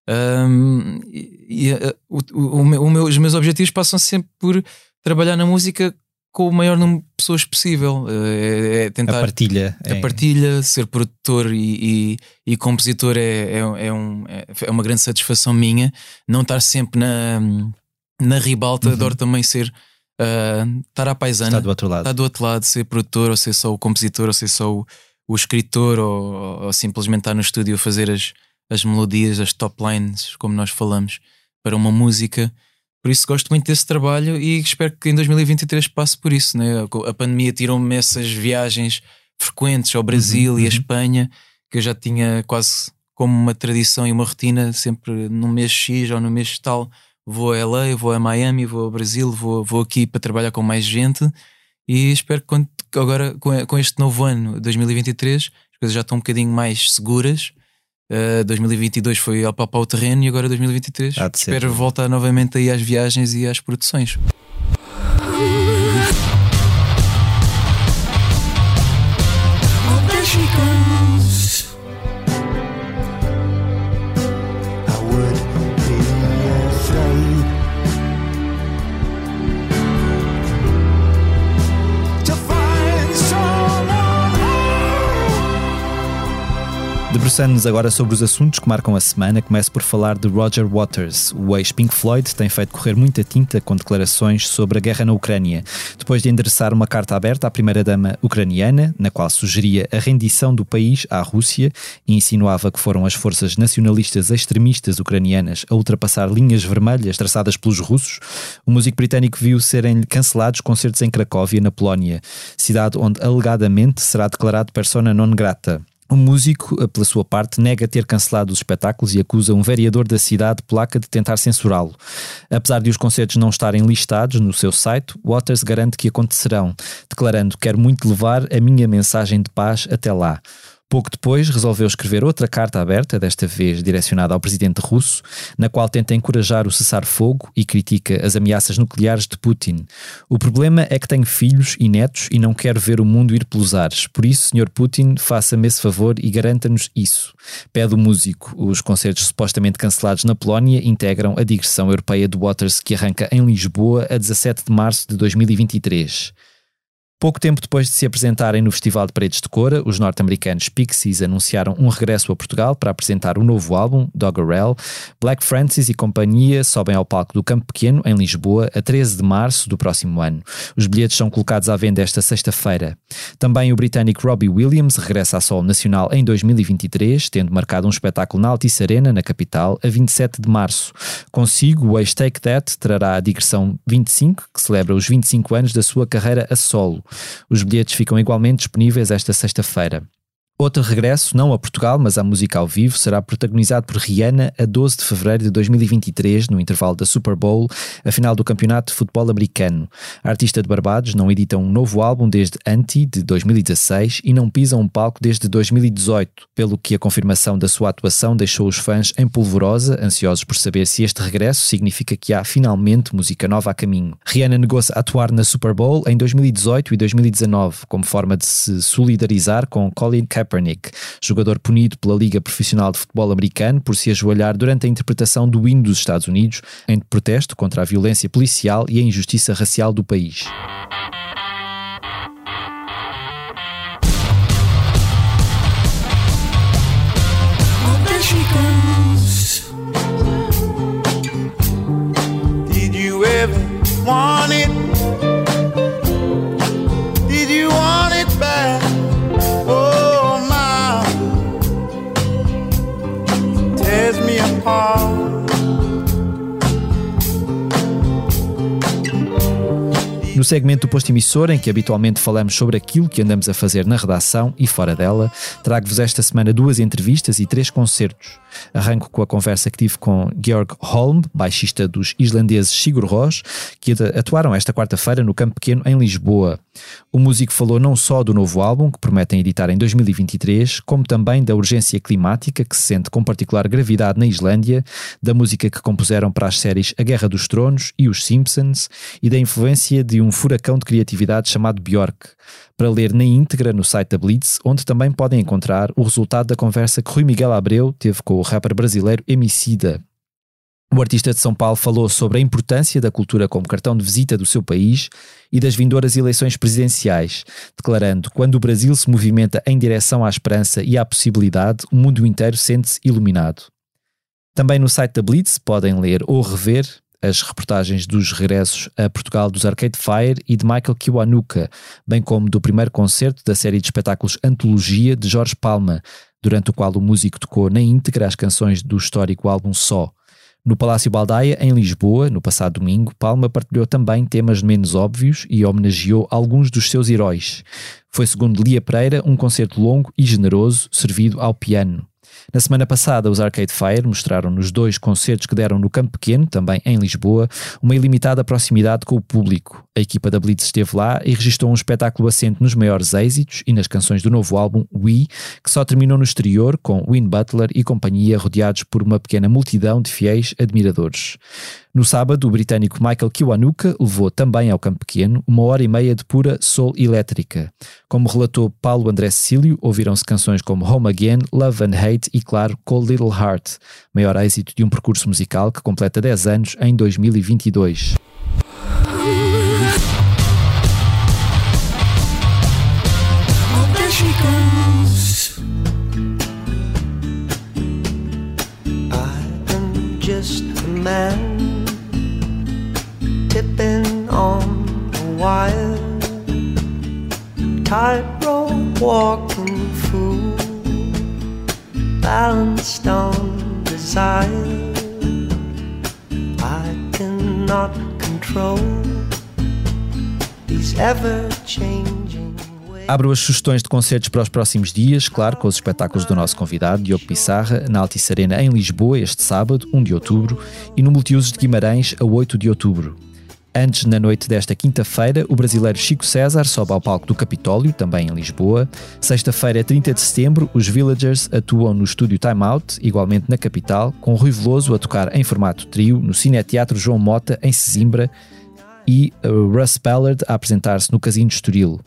Um, e, e, uh, o, o, o meu- os meus objetivos passam sempre por trabalhar na música com o maior número de pessoas possível. É, é A tentar partilha. a é- partilha, ser produtor e, e, e compositor é, é, é, um, é, é uma grande satisfação minha. Não estar sempre na, na ribalta, Uhum. adoro também ser ah, estar à paisana, Está do outro lado. estar do outro lado, ser produtor, ou ser só o compositor, ou ser só o, o escritor, ou, ou simplesmente estar no estúdio a fazer as, as melodias, as top lines, como nós falamos, para uma música. Por isso gosto muito desse trabalho e espero que em 2023 passe por isso. Né? A pandemia tirou-me essas viagens frequentes ao Brasil Uhum, e a uhum. Espanha, que eu já tinha quase como uma tradição e uma rotina, sempre no mês X ou no mês tal. Vou a LA, vou a Miami, vou ao Brasil, vou, vou aqui para trabalhar com mais gente e espero que agora com, este novo ano, 2023, as coisas já estão um bocadinho mais seguras. Uh, 2022 foi ao papar o terreno e agora 2023 Há de ser. espero voltar novamente aí às viagens e às produções. Debruçando-nos agora sobre os assuntos que marcam a semana, começo por falar de Roger Waters. O ex-Pink Floyd tem feito correr muita tinta com declarações sobre a guerra na Ucrânia, depois de endereçar uma carta aberta à primeira-dama ucraniana, na qual sugeria a rendição do país à Rússia e insinuava que foram as forças nacionalistas extremistas ucranianas a ultrapassar linhas vermelhas traçadas pelos russos. O músico britânico viu serem cancelados concertos em Cracóvia, na Polónia, cidade onde alegadamente será declarado persona non grata. O músico, pela sua parte, nega ter cancelado os espetáculos e acusa um vereador da cidade polaca de tentar censurá-lo. Apesar de os concertos não estarem listados no seu site, Waters garante que acontecerão, declarando: Quero muito levar a minha mensagem de paz até lá. Pouco depois, resolveu escrever outra carta aberta, desta vez direcionada ao presidente russo, na qual tenta encorajar o cessar-fogo e critica as ameaças nucleares de Putin. O problema é que tenho filhos e netos e não quero ver o mundo ir pelos ares. Por isso, Sr. Putin, faça-me esse favor e garanta-nos isso. Pede o músico. Os concertos supostamente cancelados na Polónia integram a digressão europeia de Waters que arranca em Lisboa a 17 de março de 2023. Pouco tempo depois de se apresentarem no Festival de Paredes de Cora, os norte-americanos Pixies anunciaram um regresso a Portugal para apresentar o novo álbum, Doggerel. Black Francis e companhia sobem ao palco do Campo Pequeno, em Lisboa, a 13 de março do próximo ano. Os bilhetes são colocados à venda esta sexta-feira. Também o britânico Robbie Williams regressa à Sol Nacional em 2023, tendo marcado um espetáculo na Altice Arena, na capital, a 27 de março. Consigo, o ex-Take That trará a digressão 25, que celebra os 25 anos da sua carreira a solo. Os bilhetes ficam igualmente disponíveis esta sexta-feira. Outro regresso, não a Portugal, mas à música ao vivo, será protagonizado por Rihanna a 12 de fevereiro de 2023, no intervalo da Super Bowl, a final do Campeonato de Futebol Americano. A artista de Barbados não edita um novo álbum desde Anti, de 2016, e não pisa um palco desde 2018, pelo que a confirmação da sua atuação deixou os fãs em polvorosa, ansiosos por saber se este regresso significa que há finalmente música nova a caminho. Rihanna negou-se a atuar na Super Bowl em 2018 e 2019, como forma de se solidarizar com Colin Kaepernick, jogador punido pela Liga Profissional de Futebol Americano por se ajoelhar durante a interpretação do hino dos Estados Unidos em protesto contra a violência policial e a injustiça racial do país. Want it? Apart. No segmento do posto emissor, em que habitualmente falamos sobre aquilo que andamos a fazer na redação e fora dela, trago-vos esta semana duas entrevistas e três concertos. Arranco com a conversa que tive com Georg Holm, baixista dos islandeses Sigur Rós, que atuaram esta quarta-feira no Campo Pequeno, em Lisboa. O músico falou não só do novo álbum, que prometem editar em 2023, como também da urgência climática que se sente com particular gravidade na Islândia, da música que compuseram para as séries A Guerra dos Tronos e Os Simpsons, e da influência de um furacão de criatividade chamado Björk, para ler na íntegra no site da Blitz, onde também podem encontrar o resultado da conversa que Rui Miguel Abreu teve com o rapper brasileiro Emicida. O artista de São Paulo falou sobre a importância da cultura como cartão de visita do seu país e das vindouras eleições presidenciais, declarando: quando o Brasil se movimenta em direção à esperança e à possibilidade, o mundo inteiro sente-se iluminado. Também no site da Blitz podem ler ou rever as reportagens dos regressos a Portugal dos Arcade Fire e de Michael Kiwanuka, bem como do primeiro concerto da série de espetáculos Antologia de Jorge Palma, durante o qual o músico tocou na íntegra as canções do histórico álbum Só. No Palácio Baldaia, em Lisboa, no passado domingo, Palma partilhou também temas menos óbvios e homenageou alguns dos seus heróis. Foi, segundo Lia Pereira, um concerto longo e generoso, servido ao piano. Na semana passada, os Arcade Fire mostraram nos dois concertos que deram no Campo Pequeno, também em Lisboa, uma ilimitada proximidade com o público. A equipa da Blitz esteve lá e registrou um espetáculo assente nos maiores êxitos e nas canções do novo álbum We, que só terminou no exterior com Win Butler e companhia rodeados por uma pequena multidão de fiéis admiradores. No sábado, o britânico Michael Kiwanuka levou também ao campo pequeno uma hora e meia de pura soul elétrica. Como relatou Paulo André Cecílio, ouviram-se canções como Home Again, Love and Hate e, claro, Cold Little Heart, maior êxito de um percurso musical que completa 10 anos em 2022. just a man wire, tightrope walking fool, balanced on desire. I cannot control these ever changing. Abro as sugestões de concertos para os próximos dias, claro, com os espetáculos do nosso convidado, Diogo Pissarra, na Altice Arena em Lisboa, este sábado, 1 de outubro, e no Multiusos de Guimarães, a 8 de outubro. Antes, na noite desta quinta-feira, o brasileiro Chico César sobe ao palco do Capitólio, também em Lisboa. Sexta-feira, 30 de setembro, os Villagers atuam no estúdio Time Out, igualmente na capital, com Rui Veloso a tocar em formato trio no Cineteatro João Mota, em Sesimbra, e Russ Ballard a apresentar-se no Casino de Estoril.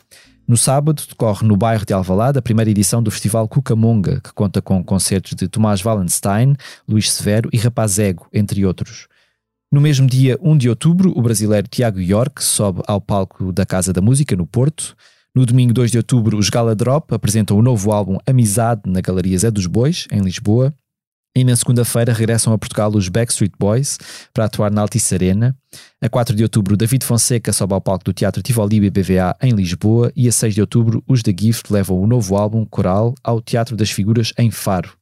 No sábado, decorre no bairro de Alvalade a primeira edição do Festival Cucamonga, que conta com concertos de Tomás Wallenstein, Luís Severo e Rapaz Ego, entre outros. No mesmo dia 1 de outubro, o brasileiro Tiago York sobe ao palco da Casa da Música, no Porto. No domingo 2 de outubro, os Gala Drop apresentam o novo álbum Amizade na Galeria Zé dos Bois, em Lisboa. E na segunda-feira regressam a Portugal os Backstreet Boys para atuar na Altice Arena. A 4 de outubro, David Fonseca sobe ao palco do Teatro Tivoli BBVA em Lisboa. E a 6 de outubro, os The Gift levam o novo álbum Coral ao Teatro das Figuras em Faro.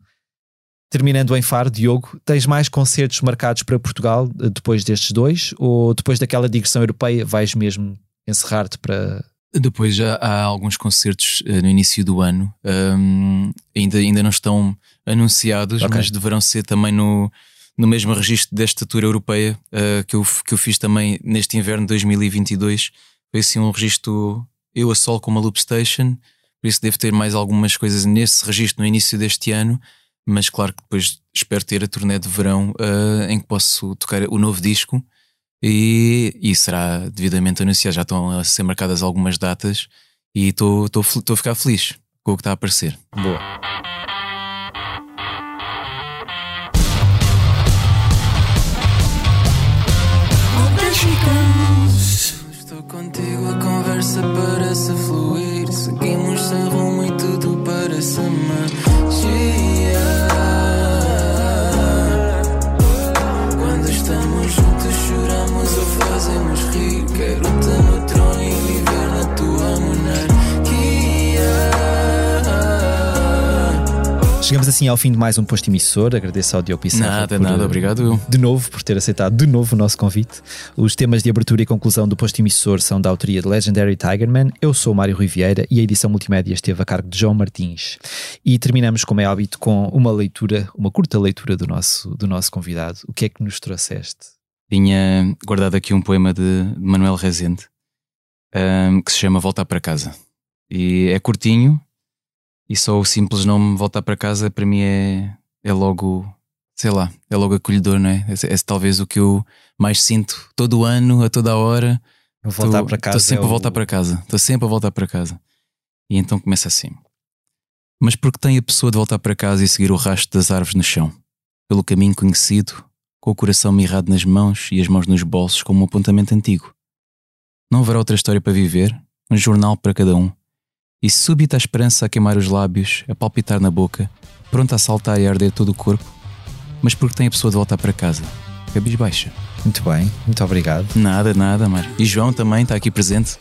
Terminando em Faro, Diogo, tens mais concertos marcados para Portugal depois destes dois? Ou depois daquela digressão europeia vais mesmo encerrar-te para, depois já há alguns concertos uh, no início do ano, um, ainda, ainda não estão anunciados, okay. mas deverão ser também no, no mesmo registro desta tour europeia uh, que, eu, que eu fiz também neste inverno de 2022. Foi assim um registro eu a sol com uma loop station, por isso devo ter mais algumas coisas nesse registro no início deste ano, mas claro que depois espero ter a turnê de verão uh, em que posso tocar o novo disco e, e será devidamente anunciado. Já estão a ser marcadas algumas datas e estou a ficar feliz com o que está a aparecer. Boa. Estou contigo, a conversa parece Chegamos assim ao fim de mais um posto emissor. Agradeço ao Diogo Pissarra. Nada, por, nada, obrigado. De novo, por ter aceitado de novo o nosso convite. Os temas de abertura e conclusão do posto emissor são da autoria de Legendary Tigerman. Eu sou o Mário Riviera e a edição multimédia esteve a cargo de João Martins. E terminamos, como é hábito, com uma leitura, uma curta leitura do nosso, do nosso convidado. O que é que nos trouxeste? Tinha guardado aqui um poema de Manuel Rezende um, que se chama Voltar para Casa. E é curtinho, e só o simples nome voltar para casa para mim é, é logo, sei lá, é logo acolhedor, não é? É, é talvez o que eu mais sinto todo o ano, a toda a hora. Voltar para casa. Estou sempre é a voltar para casa. Estou sempre a voltar para casa. E então começa assim. Mas porque tem a pessoa de voltar para casa e seguir o rastro das árvores no chão, pelo caminho conhecido, com o coração mirrado nas mãos e as mãos nos bolsos como um apontamento antigo. Não haverá outra história para viver, um jornal para cada um. E súbita a esperança a queimar os lábios, a palpitar na boca, pronta a saltar e a arder todo o corpo, mas porque tem a pessoa de voltar para casa, cabisbaixa. Muito bem, muito obrigado. Nada, nada, Mário. E João também está aqui presente.